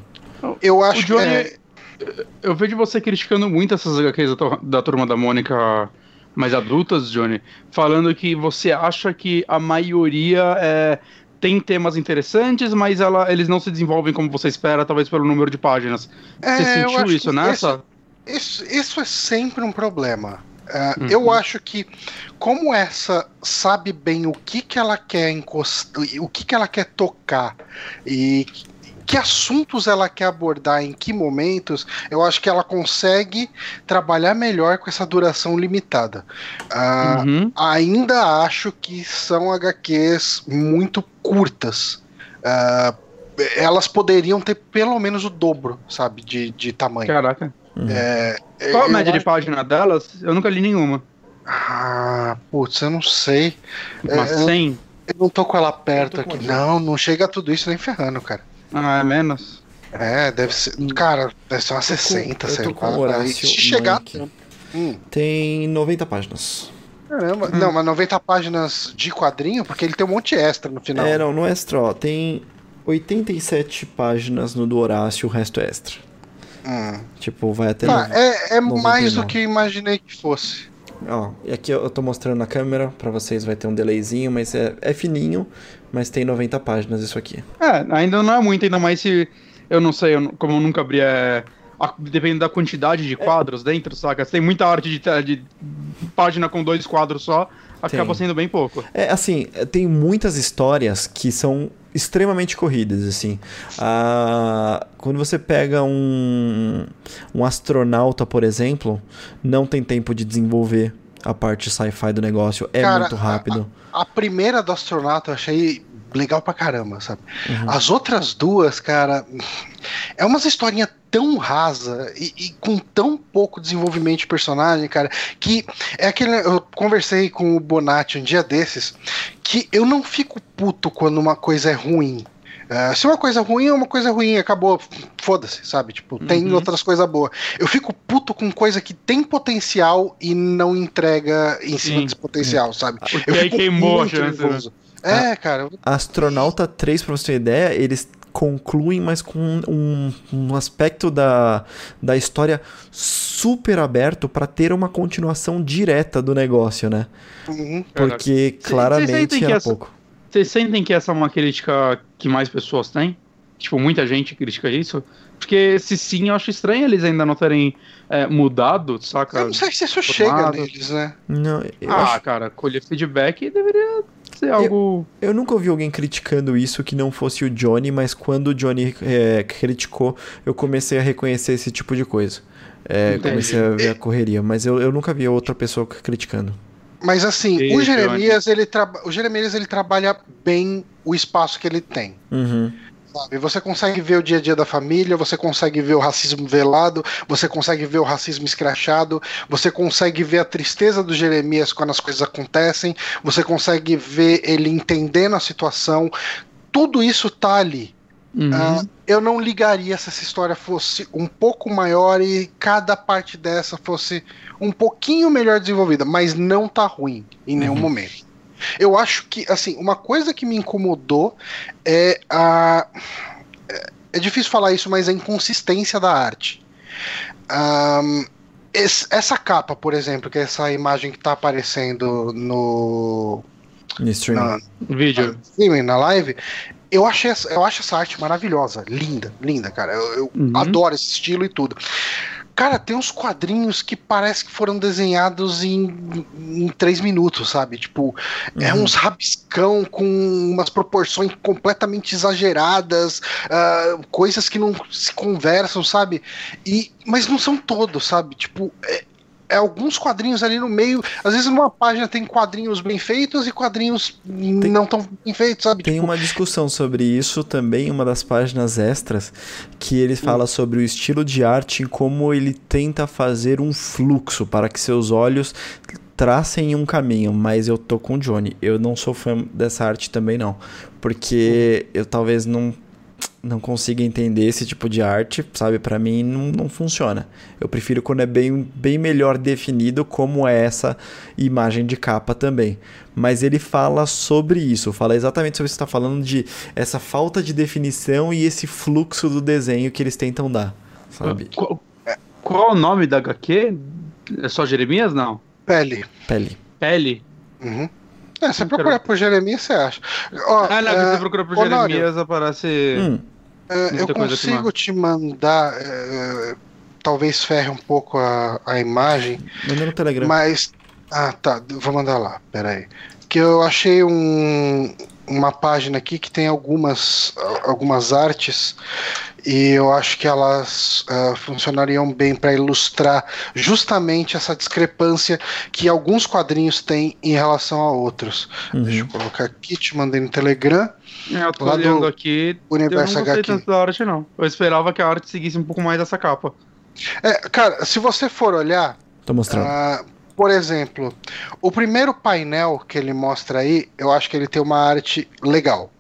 Eu acho Johnny- que. é, Eu vejo você criticando muito essas HQs da, da turma da Mônica mais adultas, Johnny, falando que você acha que a maioria é, tem temas interessantes, mas ela- eles não se desenvolvem como você espera, talvez pelo número de páginas. é, você sentiu isso nessa? Isso, isso é sempre um problema. Ah, Uhum. Eu acho que, como essa sabe bem o que, que ela quer encostar, o que, que ela quer tocar e que assuntos ela quer abordar em que momentos, eu acho que ela consegue trabalhar melhor com essa duração limitada. Ah, Uhum. ainda acho que são HQs muito curtas. Ah, elas poderiam ter pelo menos o dobro, sabe, de, de tamanho. Caraca. É, Qual a eu média de acho- página delas? Eu nunca li nenhuma. Ah, putz, eu não sei. Mas É, eu, 100? eu não tô com ela perto Eu com aqui. Não, não chega a tudo isso nem ferrando, cara. Ah, é menos. É, deve ser. Cara, deve ser umas 60, eu sei com lá. Horácio se chegar. Hum, Tem 90 páginas. caramba. Não, mas 90 páginas de quadrinho, porque ele tem um monte extra no final. É, não, no extra, ó, tem 87 páginas no do Horácio, o resto é extra. Hum. Tipo, vai até. Tá, no- é, é 99. mais do que eu imaginei que fosse. Ó, e aqui eu tô mostrando na câmera, pra vocês vai ter um delayzinho, mas é, é fininho, mas tem 90 páginas isso aqui. É, ainda não é muito, ainda mais se. Eu não sei, eu como eu nunca abri. É, a- dependendo da quantidade de quadros dentro, saca? Se tem muita arte de, de página com dois quadros só, acaba Tem. sendo bem pouco. É, assim, é, tem muitas histórias que são extremamente corridas, assim. Ah, quando você pega um, um astronauta, por exemplo, não tem tempo de desenvolver a parte sci-fi do negócio, é Cara, muito rápido. A primeira do astronauta eu achei legal pra caramba, sabe? Uhum. As outras duas, cara, é umas historinha tão rasa e, e com tão pouco desenvolvimento de personagem, cara, que é aquele. Eu conversei com o Bonatti um dia desses, que eu não fico puto quando uma coisa é ruim. Ah, se uma coisa ruim é uma coisa ruim, acabou, foda-se, sabe? Tipo, tem Uhum. outras coisas boas. Eu fico puto com coisa que tem potencial e não entrega em cima Sim. desse potencial, sabe? Porque Eu aí fico queimou muito chance, né? É, cara, Astronauta 3, pra você ter ideia, eles concluem, mas com um, um aspecto da, da história super aberto pra ter uma continuação direta do negócio, né? uhum. Porque claramente essa- pouco. Vocês sentem que essa é uma crítica que mais pessoas têm? Tipo, muita gente critica isso? Porque se sim, eu acho estranho eles ainda não terem é, mudado, saca? eu não sei se isso Por chega neles, né? Não, Ah, acho- cara, colher feedback deveria ser algo. eu nunca ouvi alguém criticando isso que não fosse o Johnny, mas quando o Johnny é, criticou, eu comecei a reconhecer esse tipo de coisa. É, comecei a ver a correria, mas eu, eu nunca vi outra pessoa criticando. Mas assim, E, o Jeremias, ele traba... o Jeremias ele trabalha bem o espaço que ele tem. Uhum. Sabe? Você consegue ver o dia a dia da família, você consegue ver o racismo velado, você consegue ver o racismo escrachado, você consegue ver a tristeza do Jeremias quando as coisas acontecem, você consegue ver ele entendendo a situação. Tudo isso tá ali. Uhum. Uh, eu não ligaria se essa história fosse um pouco maior e cada parte dessa fosse um pouquinho melhor desenvolvida, mas não tá ruim em nenhum uhum. momento. Eu acho que, assim, uma coisa que me incomodou é a. É difícil falar isso, mas a inconsistência da arte. Um, essa capa, por exemplo, que é essa imagem que tá aparecendo no. No stream. Na, Vídeo. Na, na live, eu, achei, eu acho essa arte maravilhosa, linda, linda, cara. Eu, eu uhum. adoro esse estilo e tudo. Cara, tem uns quadrinhos que parece que foram desenhados em, em três minutos, sabe? Tipo, é uhum. é uns rabiscão com umas proporções completamente exageradas, uh, coisas que não se conversam, sabe? E, mas não são todos, sabe? Tipo, é, é alguns quadrinhos ali no meio. Às vezes numa página tem quadrinhos bem feitos e quadrinhos tem, não tão bem feitos, sabe? Tem tipo... uma discussão sobre isso também, uma das páginas extras, que ele hum. fala sobre o estilo de arte e como ele tenta fazer um fluxo para que seus olhos tracem um caminho, mas eu tô com o Johnny. Eu não sou fã dessa arte também não, porque eu talvez não não consigo entender esse tipo de arte, sabe? Para mim não, não funciona. Eu prefiro quando é bem, bem melhor definido, como é essa imagem de capa também. Mas ele fala sobre isso, fala exatamente sobre isso que está falando de essa falta de definição e esse fluxo do desenho que eles tentam dar, sabe? Qual, qual o nome da HQ? É só Jeremias, não? Pele. Pele. Pele? Uhum. É, você procurar por Jeremias, você acha. Ó, ah, não, é, você procura por Jeremias, aparece. Hum. É, eu consigo te mandar. É, talvez ferre um pouco a, a imagem. Manda no Telegram. Mas. Ah, tá. Vou mandar lá. Pera aí. Que eu achei um, uma página aqui que tem algumas, algumas artes e eu acho que elas uh, funcionariam bem para ilustrar justamente essa discrepância que alguns quadrinhos têm em relação a outros. Uhum. Deixa eu colocar aqui, te mandei no Telegram. É, eu tô lá olhando aqui. Universo eu não gostei tanto da arte, não. Eu esperava que a arte seguisse um pouco mais essa capa. É, cara, se você for olhar. Tô mostrando. Uh, por exemplo, o primeiro painel que ele mostra aí, eu acho que ele tem uma arte legal.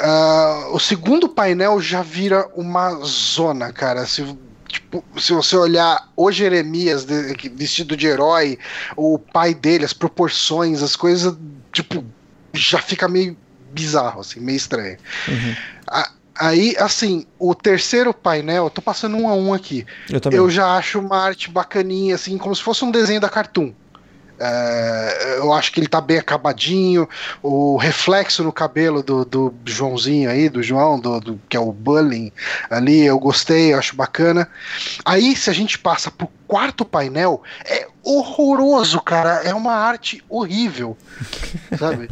Uh, o segundo painel já vira uma zona, cara. Se, tipo, se você olhar o Jeremias de, vestido de herói, o pai dele, as proporções, as coisas, tipo, já fica meio bizarro, assim, meio estranho. Uhum. Aí, assim, o terceiro painel, tô passando um a um aqui. Eu, eu já acho uma arte bacaninha, assim, como se fosse um desenho da Cartoon. É, eu acho que ele tá bem acabadinho. O reflexo no cabelo do, do Joãozinho aí, do João, do, do, que é o Bullying ali, eu gostei, eu acho bacana. Aí, se a gente passa pro quarto painel, é horroroso, cara. É uma arte horrível. Sabe?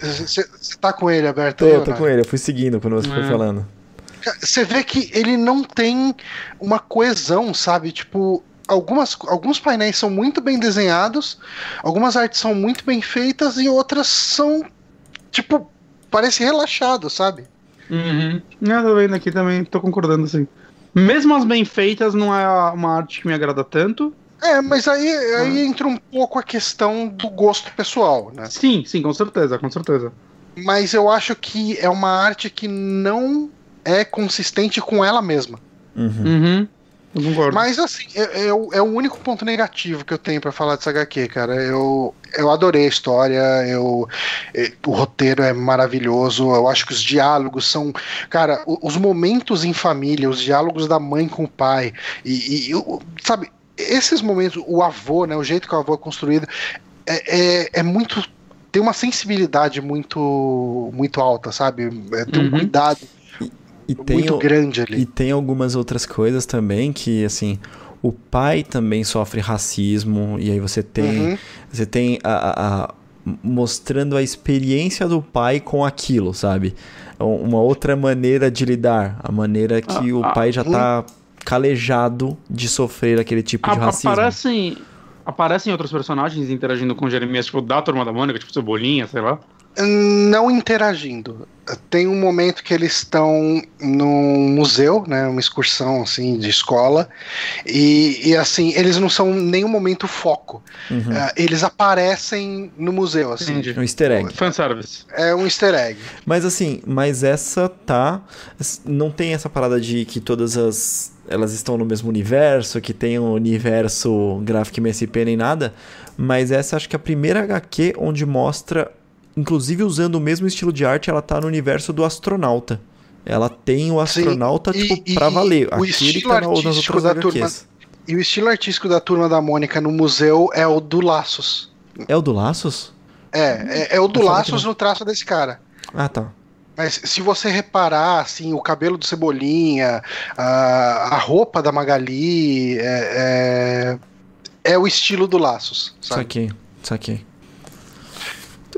Você é. tá com ele aberto tô? Eu tô com ele, eu fui seguindo quando você foi é. falando. Você vê que ele não tem uma coesão, sabe? Tipo, algumas, alguns painéis são muito bem desenhados, algumas artes são muito bem feitas e outras são, tipo, parece relaxado, sabe? Uhum. Eu tô vendo aqui também, tô concordando assim. Mesmo as bem feitas, não é uma arte que me agrada tanto. É, mas aí, aí ah. entra um pouco a questão do gosto pessoal, né? Sim, sim, com certeza, com certeza. Mas eu acho que é uma arte que não é consistente com ela mesma. Uhum. uhum. Mas assim, é, é, é, o único ponto negativo que eu tenho para falar dessa HQ, cara. Eu, eu adorei a história, eu, é, o roteiro é maravilhoso, eu acho que os diálogos são. Cara, os momentos em família, os diálogos da mãe com o pai, e, e sabe, esses momentos, o avô, né, o jeito que o avô é construído, é, é, é muito. Tem uma sensibilidade muito muito alta, sabe? É, tem um uhum. cuidado e tem, muito grande ali. E tem algumas outras coisas também que, assim, o pai também sofre racismo, e aí você tem, uhum. você tem a, a, a, mostrando a experiência do pai com aquilo, sabe? Uma outra maneira de lidar, a maneira que ah, o pai já tá calejado de sofrer aquele tipo de racismo. Aparecem, aparecem outros personagens interagindo com Jeremias, tipo, da Turma da Mônica, tipo Cebolinha, sei lá? Não interagindo. tem um momento que eles estão num museu, né, uma excursão assim de escola, e, e assim eles não são nenhum momento foco. Uhum. Uh, eles aparecem no museu, assim. Entendi. Um Easter egg. Fanservice. É um Easter egg. Mas assim, mas essa tá, não tem essa parada de que todas as elas estão no mesmo universo, que tem um universo gráfico MSP nem nada, mas essa acho que é a primeira HQ onde mostra inclusive usando o mesmo estilo de arte, ela tá no universo do astronauta. Ela tem o astronauta, Sim, tipo, e, pra valer. O Aquele tá artístico da turma, E o estilo artístico da turma da Mônica no museu é o do Laços. É o do Laços? É, é, é o do Laços no traço desse cara. Ah, tá. Mas se você reparar, assim, o cabelo do Cebolinha, a, a roupa da Magali, é, é, é o estilo do Laços, sabe? Saquei,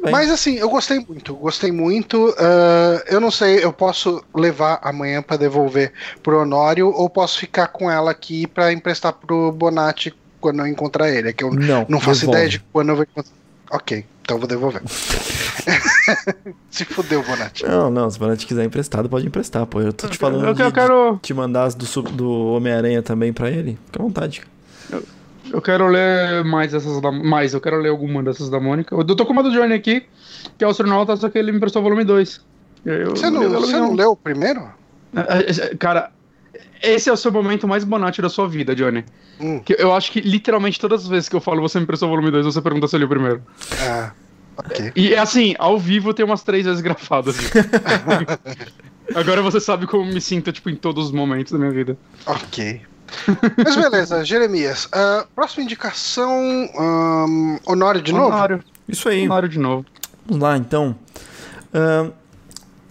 saquei. Mas assim, eu gostei muito, gostei muito. Uh, eu não sei, eu posso levar amanhã para devolver pro Honório ou posso ficar com ela aqui para emprestar pro Bonatti quando eu encontrar ele. É que eu não, não faço devolve. ideia de quando eu vou encontrar. Ok, então eu vou devolver. se fudeu, Bonatti. Não, não, se o Bonatti quiser emprestado, pode emprestar, pô. Eu tô te falando eu, eu quero... te mandar as do, do Homem-Aranha também para ele. Fica à vontade. Eu... Eu quero ler mais essas da... Mais, eu quero ler alguma dessas da Mônica. Eu tô com uma do Johnny aqui, que é o astronauta, só que ele me emprestou o volume 2. Eu, você não, você não leu o primeiro? É, é, é, cara, esse é o seu momento mais bonate da sua vida, Johnny. Hum. Que eu acho que literalmente todas as vezes que eu falo você me emprestou o volume 2, você pergunta se eu li o primeiro. Ah, ok. E assim, ao vivo tem umas três vezes grafadas. Agora você sabe como me sinto, tipo, em todos os momentos da minha vida. Ok. Mas beleza, Jeremias. Uh, próxima indicação: um, Honório de novo? Honório. Isso aí. Honório de novo. Vamos lá, então. Uh,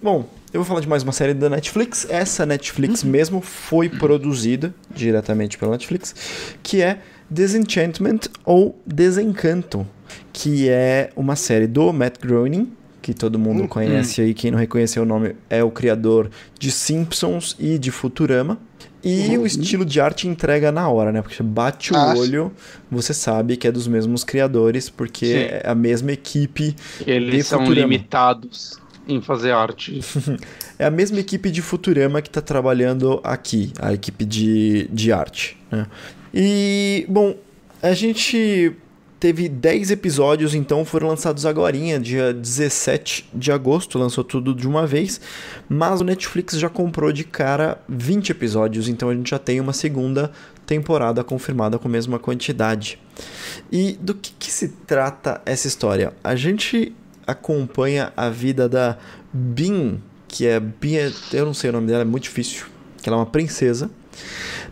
bom, eu vou falar de mais uma série da Netflix. Essa Netflix uhum. mesmo foi produzida diretamente pela Netflix, que é Disenchantment ou Desencanto, que é uma série do Matt Groening, que todo mundo uhum. conhece aí, quem não reconheceu o nome é o criador de Simpsons e de Futurama. E uhum. o estilo de arte entrega na hora, né? Porque você bate o ah, olho, você sabe que é dos mesmos criadores, porque sim. é a mesma equipe. Eles são Futurama. limitados em fazer arte. é a mesma equipe de Futurama que está trabalhando aqui, a equipe de, de arte. Né? E, bom, a gente teve 10 episódios, então foram lançados agora, dia 17 de agosto, lançou tudo de uma vez, mas o Netflix já comprou de cara 20 episódios, então a gente já tem uma segunda temporada confirmada com a mesma quantidade. E do que, que se trata essa história? A gente acompanha a vida da Bin, que é Bin, eu não sei o nome dela, é muito difícil, que ela é uma princesa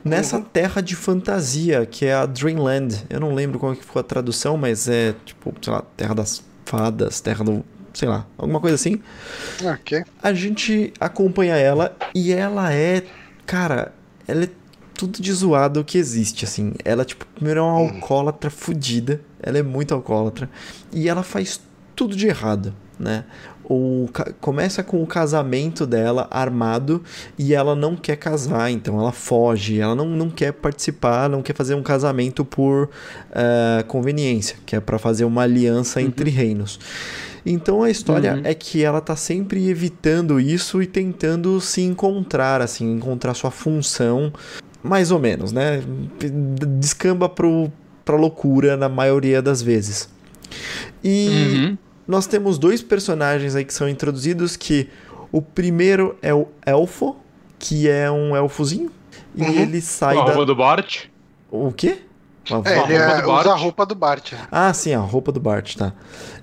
nessa uhum. terra de fantasia que é a Dreamland. Eu não lembro qual que ficou a tradução, mas é tipo, sei lá, terra das fadas, terra do sei lá, alguma coisa assim. Ok. A gente acompanha ela e ela é, cara, ela é tudo de zoado que existe, assim. Ela, tipo, primeiro é uma uhum. alcoólatra fodida, ela é muito alcoólatra, e ela faz tudo de errado, né? O, começa com o casamento dela armado e ela não quer casar, então ela foge, ela não, não quer participar, não quer fazer um casamento por uh, conveniência, que é para fazer uma aliança uhum. entre reinos. Então a história uhum. é que ela tá sempre evitando isso e tentando se encontrar, assim, encontrar sua função, mais ou menos, né? Descamba pro, pra loucura na maioria das vezes. E uhum nós temos dois personagens aí que são introduzidos que o primeiro é o Elfo, que é um elfozinho, e uhum. ele sai a da... roupa do Bart. O quê? É, ele é, usa a roupa do Bart. Ah, sim, a roupa do Bart, tá.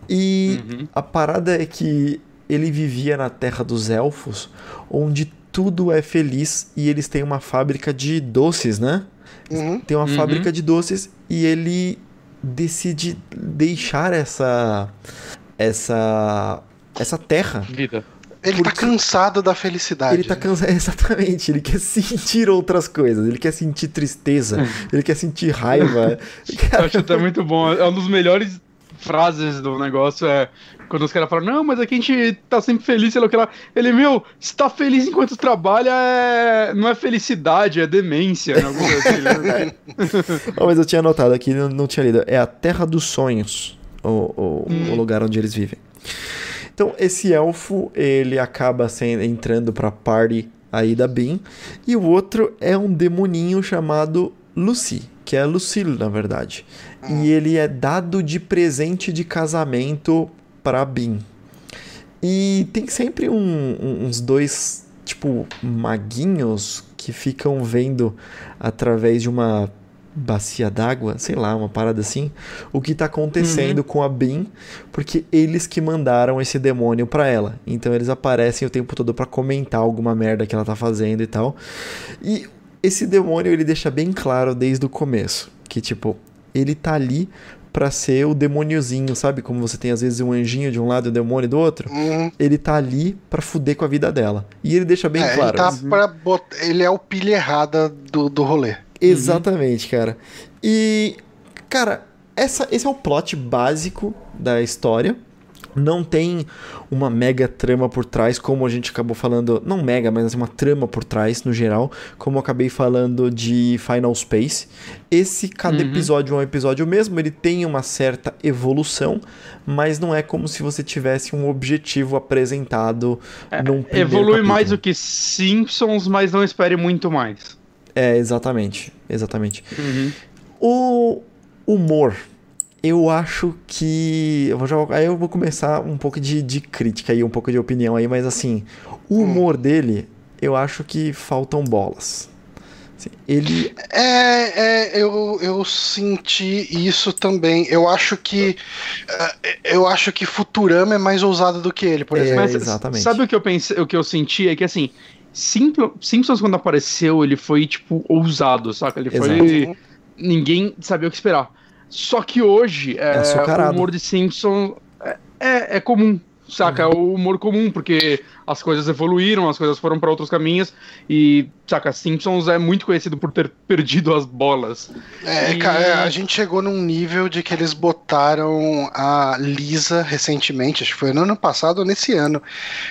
E uhum. a parada é que ele vivia na Terra dos Elfos, onde tudo é feliz e eles têm uma fábrica de doces, né? Uhum. Tem uma uhum. fábrica de doces e ele decide deixar essa essa essa terra. Vida. Ele tá cansado da felicidade. Ele tá cansado, exatamente. Ele quer sentir outras coisas. Ele quer sentir tristeza. ele quer sentir raiva. Cara... Eu acho que tá muito bom. É uma das melhores frases do negócio. É quando os caras falam, não, mas aqui a gente tá sempre feliz, sei lá o que lá. Ele, meu, se tá feliz enquanto trabalha, é... não é felicidade, é demência. Né? Assim, né? oh, mas eu tinha anotado aqui, não, não tinha lido. É a Terra dos Sonhos o, o, hum. o lugar onde eles vivem. Então, esse elfo, ele acaba sendo, entrando pra party aí da Bean. E o outro é um demoninho chamado Lucy, que é Lucille, na verdade. E ele é dado de presente de casamento pra Bean. E tem sempre um- um- uns dois, tipo, maguinhos que ficam vendo através de uma bacia d'água, sei lá, uma parada assim, o que tá acontecendo com a Bean, porque eles que mandaram esse demônio pra ela. Então eles aparecem o tempo todo pra comentar alguma merda que ela tá fazendo e tal. E esse demônio ele deixa bem claro desde o começo que tipo, ele tá ali pra ser o demôniozinho, sabe? Como você tem às vezes um anjinho de um lado e um demônio do outro. Hum, Ele tá ali pra fuder com a vida dela. E ele deixa bem é, claro. ele, tá pra bot- ele é o pilha errada do, do rolê. Exatamente, cara. E, cara, essa, esse é o plot básico da história. Não tem uma mega trama por trás, como a gente acabou falando. Não mega, mas assim, uma trama por trás, no geral. Como eu acabei falando de Final Space. Esse, cada Uhum. episódio é um episódio mesmo. Ele tem uma certa evolução, mas não é como se você tivesse um objetivo apresentado num primeiro Evolui mais capítulo. do que Simpsons, mas não espere muito mais. É, exatamente. Exatamente. O humor. Eu acho que. Eu já, aí eu vou começar um pouco de, de crítica e um pouco de opinião aí, mas assim, o humor dele, eu acho que faltam bolas. Assim, ele. É, é, eu, eu senti isso também. Eu acho que. eh, Eu acho que Futurama é mais ousado do que ele, por É, exemplo. Mas exatamente. sabe o que eu pensei, o que eu senti é que assim, Simp- Simpsons quando apareceu, ele foi tipo ousado, saca? Ele foi ninguém sabia o que esperar. Só que hoje é, açucarado. o humor de Simpsons é, é, é comum, saca? É o humor comum, porque as coisas evoluíram, as coisas foram para outros caminhos e, saca, Simpsons é muito conhecido por ter perdido as bolas. É, E- cara, a gente chegou num nível de que eles botaram a Lisa recentemente, acho que foi no ano passado ou nesse ano,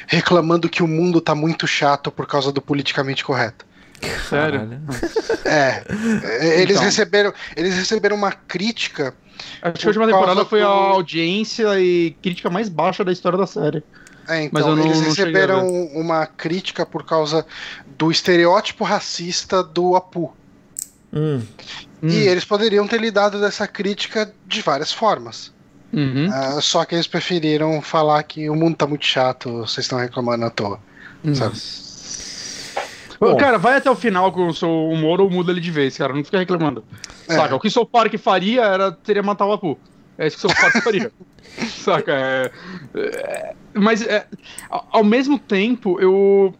reclamando que o mundo tá muito chato por causa do politicamente correto. Sério? É, é, eles Então. receberam, eles receberam uma crítica. Acho que a última temporada foi a audiência e crítica mais baixa da história da série. É, Mas então, eu não- eles não cheguei a receberam uma crítica por causa do estereótipo racista do Apu. Hum, Hum. E eles poderiam ter lidado dessa crítica de várias formas. Uhum. Ah, só que eles preferiram falar que o mundo tá muito chato, vocês estão reclamando à toa. Sabe? Bom. Cara, vai até o final com o seu humor ou muda ele de vez, cara. Não fica reclamando. É. Saca? O que o South Park faria era seria matar o Apu. É isso que o South Park faria. Saca? É, é, mas é, ao ao mesmo tempo, eu.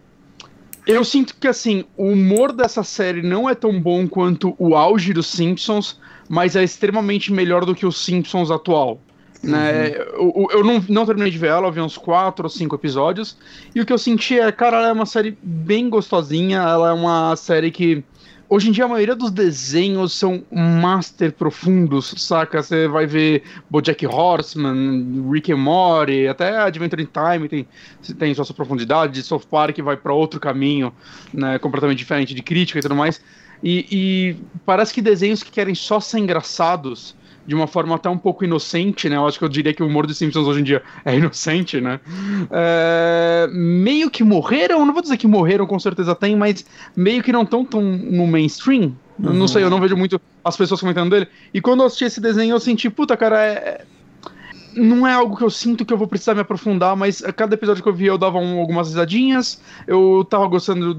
Eu sinto que assim, o humor dessa série não é tão bom quanto o auge dos Simpsons, mas é extremamente melhor do que o Simpsons atual. Né? Eu, eu- eu não, não terminei de ver ela, eu vi uns 4 ou 5 episódios. E o que eu senti é, cara, ela é uma série bem gostosinha. Ela é uma série que. Hoje em dia a maioria dos desenhos são master profundos, saca? Você vai ver Bojack Horseman, Rick and Morty, até Adventure in Time tem, tem sua profundidade. South Park vai para outro caminho, né, completamente diferente de crítica e tudo mais. E, e parece que desenhos que querem só ser engraçados de uma forma até um pouco inocente, né? Eu acho que eu diria que o humor dos Simpsons hoje em dia é inocente, né? É, meio que morreram, não vou dizer que morreram, com certeza tem, mas meio que não estão tão no mainstream. Eu Não sei, eu não vejo muito as pessoas comentando dele. E quando eu assisti esse desenho, eu senti, puta, cara, é. Não é algo que eu sinto que eu vou precisar me aprofundar, mas a cada episódio que eu vi eu dava um- algumas risadinhas, eu tava gostando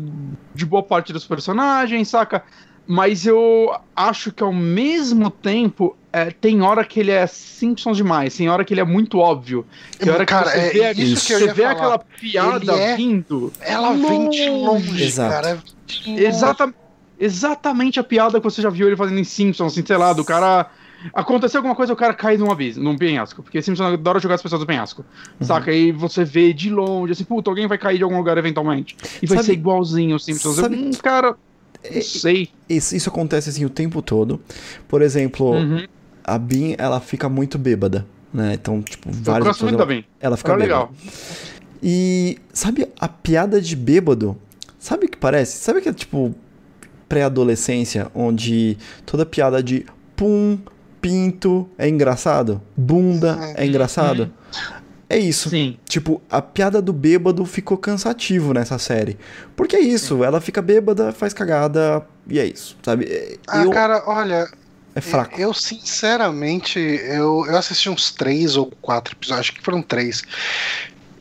de boa parte dos personagens, saca? Mas eu acho que ao mesmo tempo é, tem hora que ele é Simpsons demais, tem hora que ele é muito óbvio. Tem hora que Cara, você é vê, isso que eu você ia vê falar. aquela piada é- vindo. Ela vem de longe, Exato. cara. Exata, exatamente a piada que você já viu ele fazendo em Simpsons, assim, sei lá, do cara. Aconteceu alguma coisa, o cara cai num abismo, num penhasco. Porque Simpsons adora jogar as pessoas do penhasco. Saca? E você vê de longe, assim, puta, alguém vai cair de algum lugar eventualmente. E vai Sabe- ser igualzinho os Simpsons. Eu, sabe- hum, cara, não sei. isso, isso acontece assim o tempo todo. Por exemplo, Uhum. a Bean, ela fica muito bêbada. Né? Então, tipo, Eu vários gosto muito da bem. ela fica Era bêbada. legal. E sabe a piada de bêbado? Sabe o que parece? Sabe que é tipo pré-adolescência, onde toda piada de pum, pinto é engraçado, bunda é engraçado? É isso. Sim. Tipo, a piada do bêbado ficou cansativo nessa série. Porque é isso, ela fica bêbada, faz cagada, e é isso, sabe? Ah, eu- cara, olha, é fraco. eu sinceramente, eu, eu assisti uns três ou quatro episódios, acho que foram três.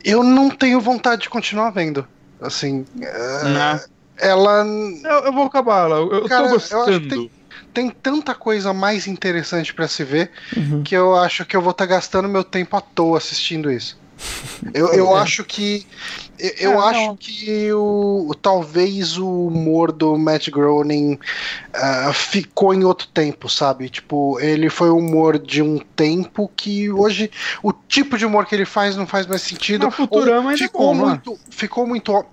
Eu não tenho vontade de continuar vendo. Assim, é, Né? ela Eu, eu vou acabar ela. Eu, eu Cara, tô eu acho que gostando. tem- tem tanta coisa mais interessante pra se ver Uhum. que eu acho que eu vou estar gastando meu tempo à toa assistindo isso. Eu, eu É. acho que. Eu, eu É, acho não. que o, talvez o humor do Matt Groening ah, ficou em outro tempo, sabe? Tipo, ele foi o humor de um tempo que hoje o tipo de humor que ele faz não faz mais sentido. Não, Futurama é ficou bom, é? muito, ficou muito.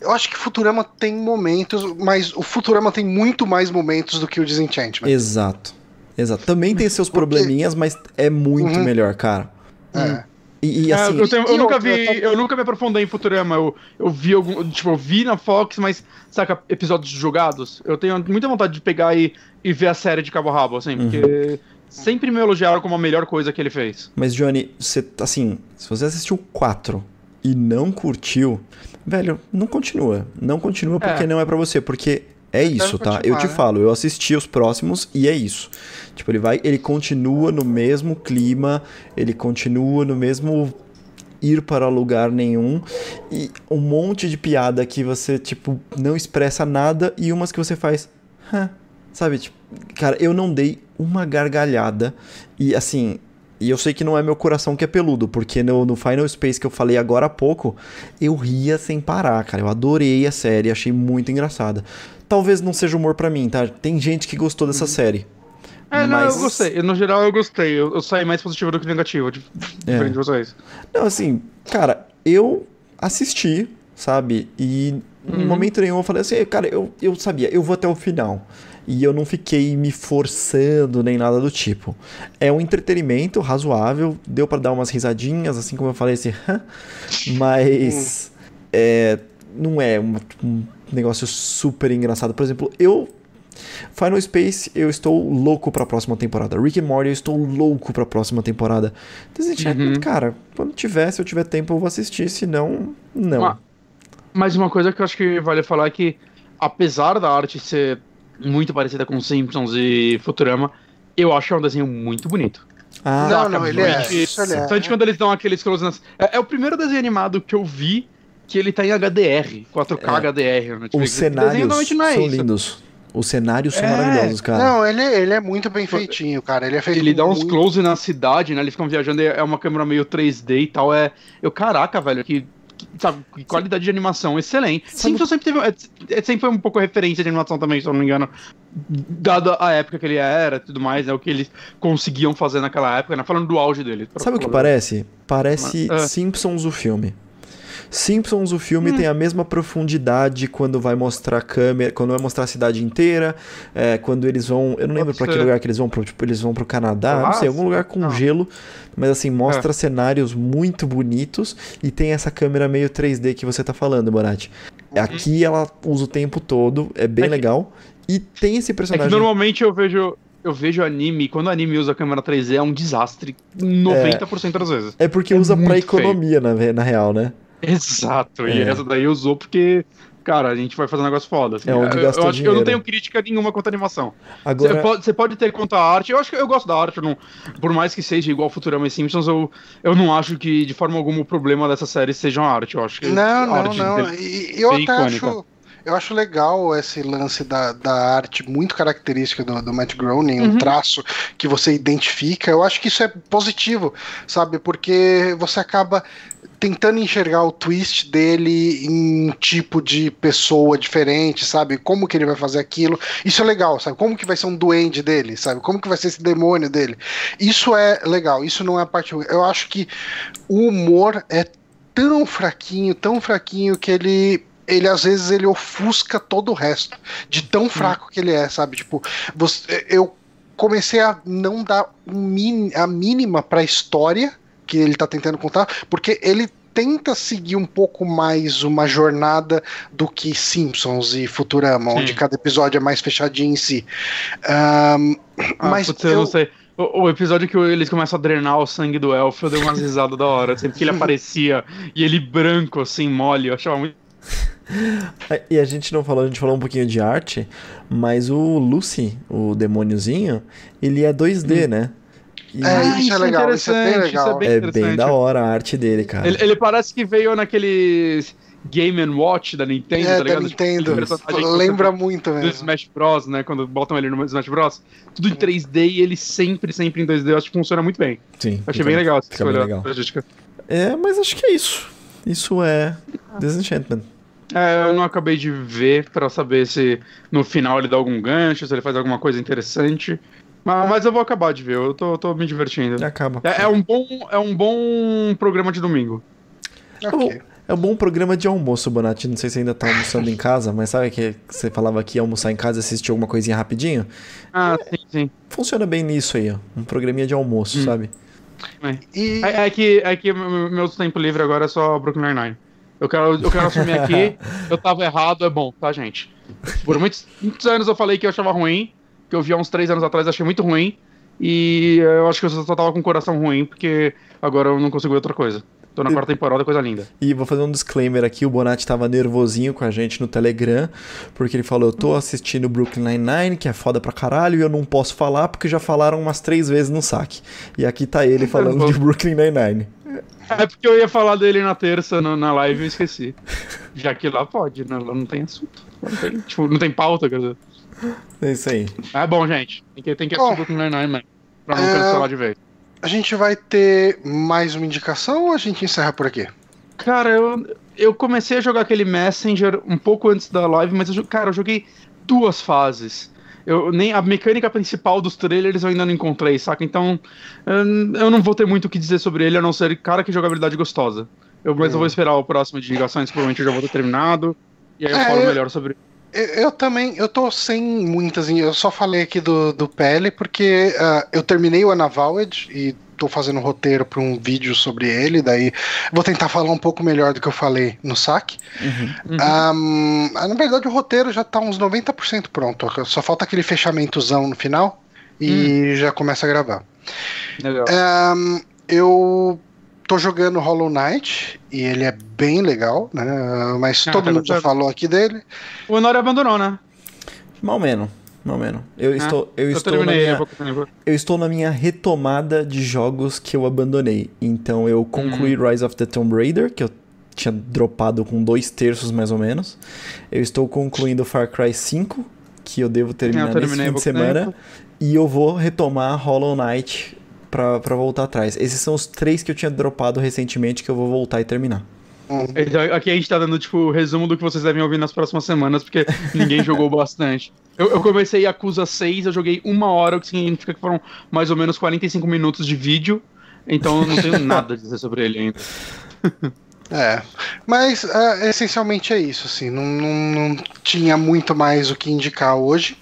Eu acho que Futurama tem momentos, mas o Futurama tem muito mais momentos do que o Disenchantment. Exato. Exato. Também tem seus probleminhas, mas é muito Uhum. melhor, cara. É. E, e É, assim, eu, tenho- eu nunca vi, tá- eu nunca me aprofundei em Futurama. Eu, eu vi algum, tipo, eu vi na Fox, mas saca episódios jogados. Eu tenho muita vontade de pegar e, e ver a série de cabo a rabo, assim, Uhum. porque sempre me elogiaram como a melhor coisa que ele fez. Mas, Johnny, você, assim, se você assistiu 4 e não curtiu, velho, não continua. Não continua porque É. não é pra você, porque é isso, tá? Eu te né? falo, eu assisti os próximos e é isso. Tipo, ele vai, ele continua no mesmo clima, ele continua no mesmo ir para lugar nenhum e um monte de piada que você, tipo, não expressa nada e umas que você faz, "Hã?", sabe? Tipo, cara, eu não dei uma gargalhada e assim, e eu sei que não é meu coração que é peludo, porque no, no Final Space que eu falei agora há pouco, eu ria sem parar, cara. Eu adorei a série, achei muito engraçada. Talvez não seja humor pra mim, tá? Tem gente que gostou dessa série. É, não, Mas- eu gostei. No geral, eu gostei. Eu, eu saí mais positivo do que negativo, de- É. diferente de vocês. Não, assim, cara, eu assisti, sabe? E em Uhum. momento nenhum eu falei assim, cara, eu, eu sabia, eu vou até o final. E eu não fiquei me forçando nem nada do tipo. É um entretenimento razoável, deu pra dar umas risadinhas, assim como eu falei assim, mas é, não é um, um negócio super engraçado. Por exemplo, eu Final Space, eu estou louco pra próxima temporada. Rick and Morty, eu estou louco pra próxima temporada. Disenchantment, Uhum. cara, quando tiver, se eu tiver tempo, eu vou assistir, se não, não. Mas uma coisa que eu acho que vale falar é que, apesar da arte ser muito parecida com Simpsons e Futurama, eu acho que é um desenho muito bonito. Ah, Não, não, ele é. Principalmente- Isso ele é. Quando eles dão aqueles close nas... é, é o primeiro desenho animado que eu vi que ele tá em HDR, 4K É. HDR. os cenários é são isso. lindos. Os cenários são É. maravilhosos, cara. Não, ele, ele é muito bem feitinho, cara. Ele é feito Ele dá uns muito- close na cidade, né? Eles ficam viajando, é uma câmera meio 3D e tal. É. Eu, caraca, velho, que. Sabe, qualidade de animação excelente. Sabe- Simpsons sempre teve. é, é, sempre foi um pouco referência de animação também, se eu não me engano. Dada a época que ele era e tudo mais, é o que eles conseguiam fazer naquela época, né? Falando do auge dele. Sabe o que parece? Parece Ah. Simpsons o filme. Simpsons o Hum. filme tem a mesma profundidade quando vai mostrar a câmera, quando vai mostrar a cidade inteira, é, quando eles vão, eu não lembro pra que lugar que eles vão, pro, tipo, eles vão pro Canadá, não sei, algum lugar com Não. gelo, mas assim, É. mostra cenários muito bonitos e tem essa câmera meio 3D que você tá falando, Bonatti. Aqui ela usa o tempo todo, é bem Uhum. É que- legal e tem esse É que personagem normalmente eu vejo. Eu vejo anime, quando o anime usa câmera 3D é um desastre 90% das vezes. É porque é usa pra feio. economia, na, na real, né? Exato, e É. essa daí usou porque, cara, a gente vai fazer um negócio foda. assim. É onde eu, eu acho que eu não tenho crítica nenhuma contra a animação. Você Agora, pode, você pode ter contra a arte, eu acho que eu gosto da arte, não, por mais que seja igual Futurama e Simpsons, eu, eu não acho que de forma alguma o problema dessa série seja a arte. Eu acho que Não, não, arte não. E, e eu até icônica. acho. Eu acho legal esse lance da, da arte muito característica do, do Matt Groening, um Uhum. traço que você identifica. Eu acho que isso é positivo, sabe? Porque você acaba tentando enxergar o twist dele em um tipo de pessoa diferente, sabe? Como que ele vai fazer aquilo. Isso é legal, sabe? Como que vai ser um duende dele, sabe? Como que vai ser esse demônio dele. Isso é legal, isso não é a parte. Eu acho que o humor é tão fraquinho, tão fraquinho que ele ele às vezes ele ofusca todo o resto de tão fraco que ele é, sabe? Tipo, você, eu comecei a não dar um min- a mínima pra história que ele tá tentando contar, porque ele tenta seguir um pouco mais uma jornada do que Simpsons e Futurama, Sim. onde cada episódio é mais fechadinho em si. Ahn, Ah, Mas putz, eu eu- não sei. O, o episódio que eles começam a drenar o sangue do elfo, eu dei umas risadas da hora. Sempre que ele aparecia e ele branco, assim, mole, eu achava muito. E a gente não falou, a gente falou um pouquinho de arte, mas o Lucy, o demôniozinho, ele é 2D, né? E É, isso é legal, isso é bem interessante, legal. bem é bem interessante. da hora a arte dele, cara. Ele, ele parece que veio naquele Game Watch da Nintendo, é, tá da ligado? Nintendo. Tipo, que você Lembra muito do mesmo. Smash Bros, né? Quando botam ele no Smash Bros. Tudo em 3D e ele sempre, sempre em 2D. Eu acho que funciona muito bem. Sim. Achei bem legal essa fica bem escolha legal. É, mas acho que é isso. Isso é Disenchantment. É, eu não acabei de ver pra saber se no final ele dá algum gancho, se ele faz alguma coisa interessante. Mas, mas eu vou acabar de ver, eu tô, tô me divertindo. Acaba. É, é um bom, é um bom programa de domingo. Ok. É um bom programa de almoço, Bonatti. Não sei se ainda tá almoçando em casa, mas sabe que você falava que ia almoçar em casa e assistir alguma coisinha rapidinho? Ah, sim, sim. Funciona bem nisso aí, ó. Um programinha de almoço, Hum. sabe? E É, é que, é que meu meu tempo livre agora é só Brooklyn Nine-Nine. Eu quero, eu quero assumir aqui, eu tava errado, é bom, tá, gente? Por muitos, muitos anos eu falei que eu achava ruim, que eu vi há uns três anos atrás, achei muito ruim, e eu acho que eu só tava com o coração ruim, porque agora eu não consigo ver outra coisa. Tô na quarta temporada, coisa linda. E vou fazer um disclaimer aqui, o Bonatti tava nervosinho com a gente no Telegram, porque ele falou, eu tô assistindo Brooklyn Nine-Nine, que é foda pra caralho, e eu não posso falar porque já falaram umas três vezes no saque. E aqui tá ele falando de Brooklyn Nine-Nine. É porque eu ia falar dele na terça, no- na live, e eu esqueci. Já que lá pode, né? Lá não tem assunto. Não tem, tipo, não tem pauta, quer dizer. É isso aí. É bom, gente. Tem que, tem que assistir Brooklyn Nine-Nine, mano. Pra não é, cancelar de vez. a gente vai ter mais uma indicação ou a gente encerra por aqui? Cara, eu, eu comecei a jogar aquele Messenger um pouco antes da live, mas, eu, cara, eu joguei duas fases. Eu, nem a mecânica principal dos trailers eu ainda não encontrei, saca? Então, eu, não vou ter muito o que dizer sobre ele, a não ser, cara, que jogabilidade gostosa. Eu, mas eu vou esperar o próximo de ligações, provavelmente eu já vou ter terminado. E aí eu É, falo melhor sobre Eu, eu também, eu tô sem muitas, eu só falei aqui do, do PL porque ah, eu terminei o Anavowed e tô fazendo roteiro para um vídeo sobre ele, daí vou tentar falar um pouco melhor do que eu falei no saque. Uhum. Ahm, ah, na verdade o roteiro já tá uns 90% pronto, só falta aquele fechamentozão no final e já começa a gravar. Legal. Ahn, eu tô jogando Hollow Knight e ele é bem legal, né? Mas Ah, todo tá mundo já falou aqui dele. O Honor abandonou, né? Mal menos. Mal menos. Eu estou, eu eu estou na minha, pouco eu estou na minha retomada de jogos que eu abandonei. Então eu concluí Uhum. Rise of the Tomb Raider, que eu tinha dropado com dois terços mais ou menos. Eu estou concluindo Far Cry 5, que eu devo terminar Eu nesse fim de semana. tempo. E eu vou retomar Hollow Knight pra, pra voltar atrás. Esses são os três que eu tinha dropado recentemente que eu vou voltar e terminar. Então, Aqui a gente tá dando, tipo, o resumo do que vocês devem ouvir nas próximas semanas, porque ninguém jogou bastante. Eu, eu comecei Yakuza 6, eu joguei uma hora, o que significa que foram mais ou menos 45 minutos de vídeo, então eu não tenho nada a dizer sobre ele ainda. É, mas é, essencialmente é isso, assim, não, não, não tinha muito mais o que indicar hoje,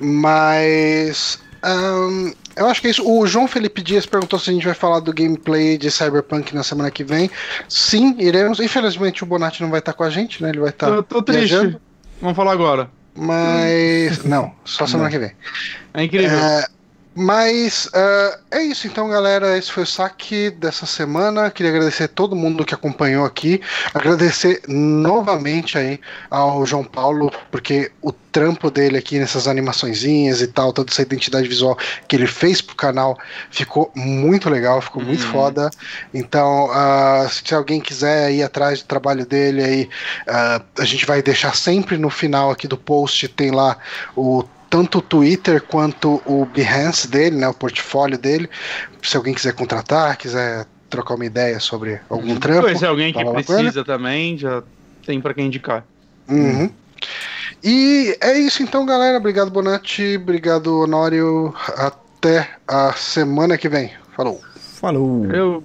mas ahn, eu acho que é isso. O João Felipe Dias perguntou se a gente vai falar do gameplay de Cyberpunk na semana que vem. Sim, iremos. Infelizmente o Bonatti não vai estar com a gente, né? Ele vai estar eu tô triste. viajando, Vamos falar agora. mas não, só semana que vem. É incrível. É, mas é, é isso então, galera. Esse foi o saque dessa semana. Queria agradecer a todo mundo que acompanhou aqui. Agradecer novamente aí ao João Paulo, porque o trampo dele aqui nessas animaçõezinhas e tal, toda essa identidade visual que ele fez pro canal ficou muito legal, ficou muito Uhum. foda. Então, ah, se alguém quiser ir atrás do trabalho dele aí, ah, a gente vai deixar sempre no final aqui do post, tem lá o tanto o Twitter quanto o Behance dele, né, o portfólio dele. Se alguém quiser contratar, quiser trocar uma ideia sobre algum trampo. Conhecer alguém que precisa também, já tem pra quem indicar. Uhum. E é isso então, galera. Obrigado, Bonatti. Obrigado, Honório. Até a semana que vem. Falou. Falou! Eu.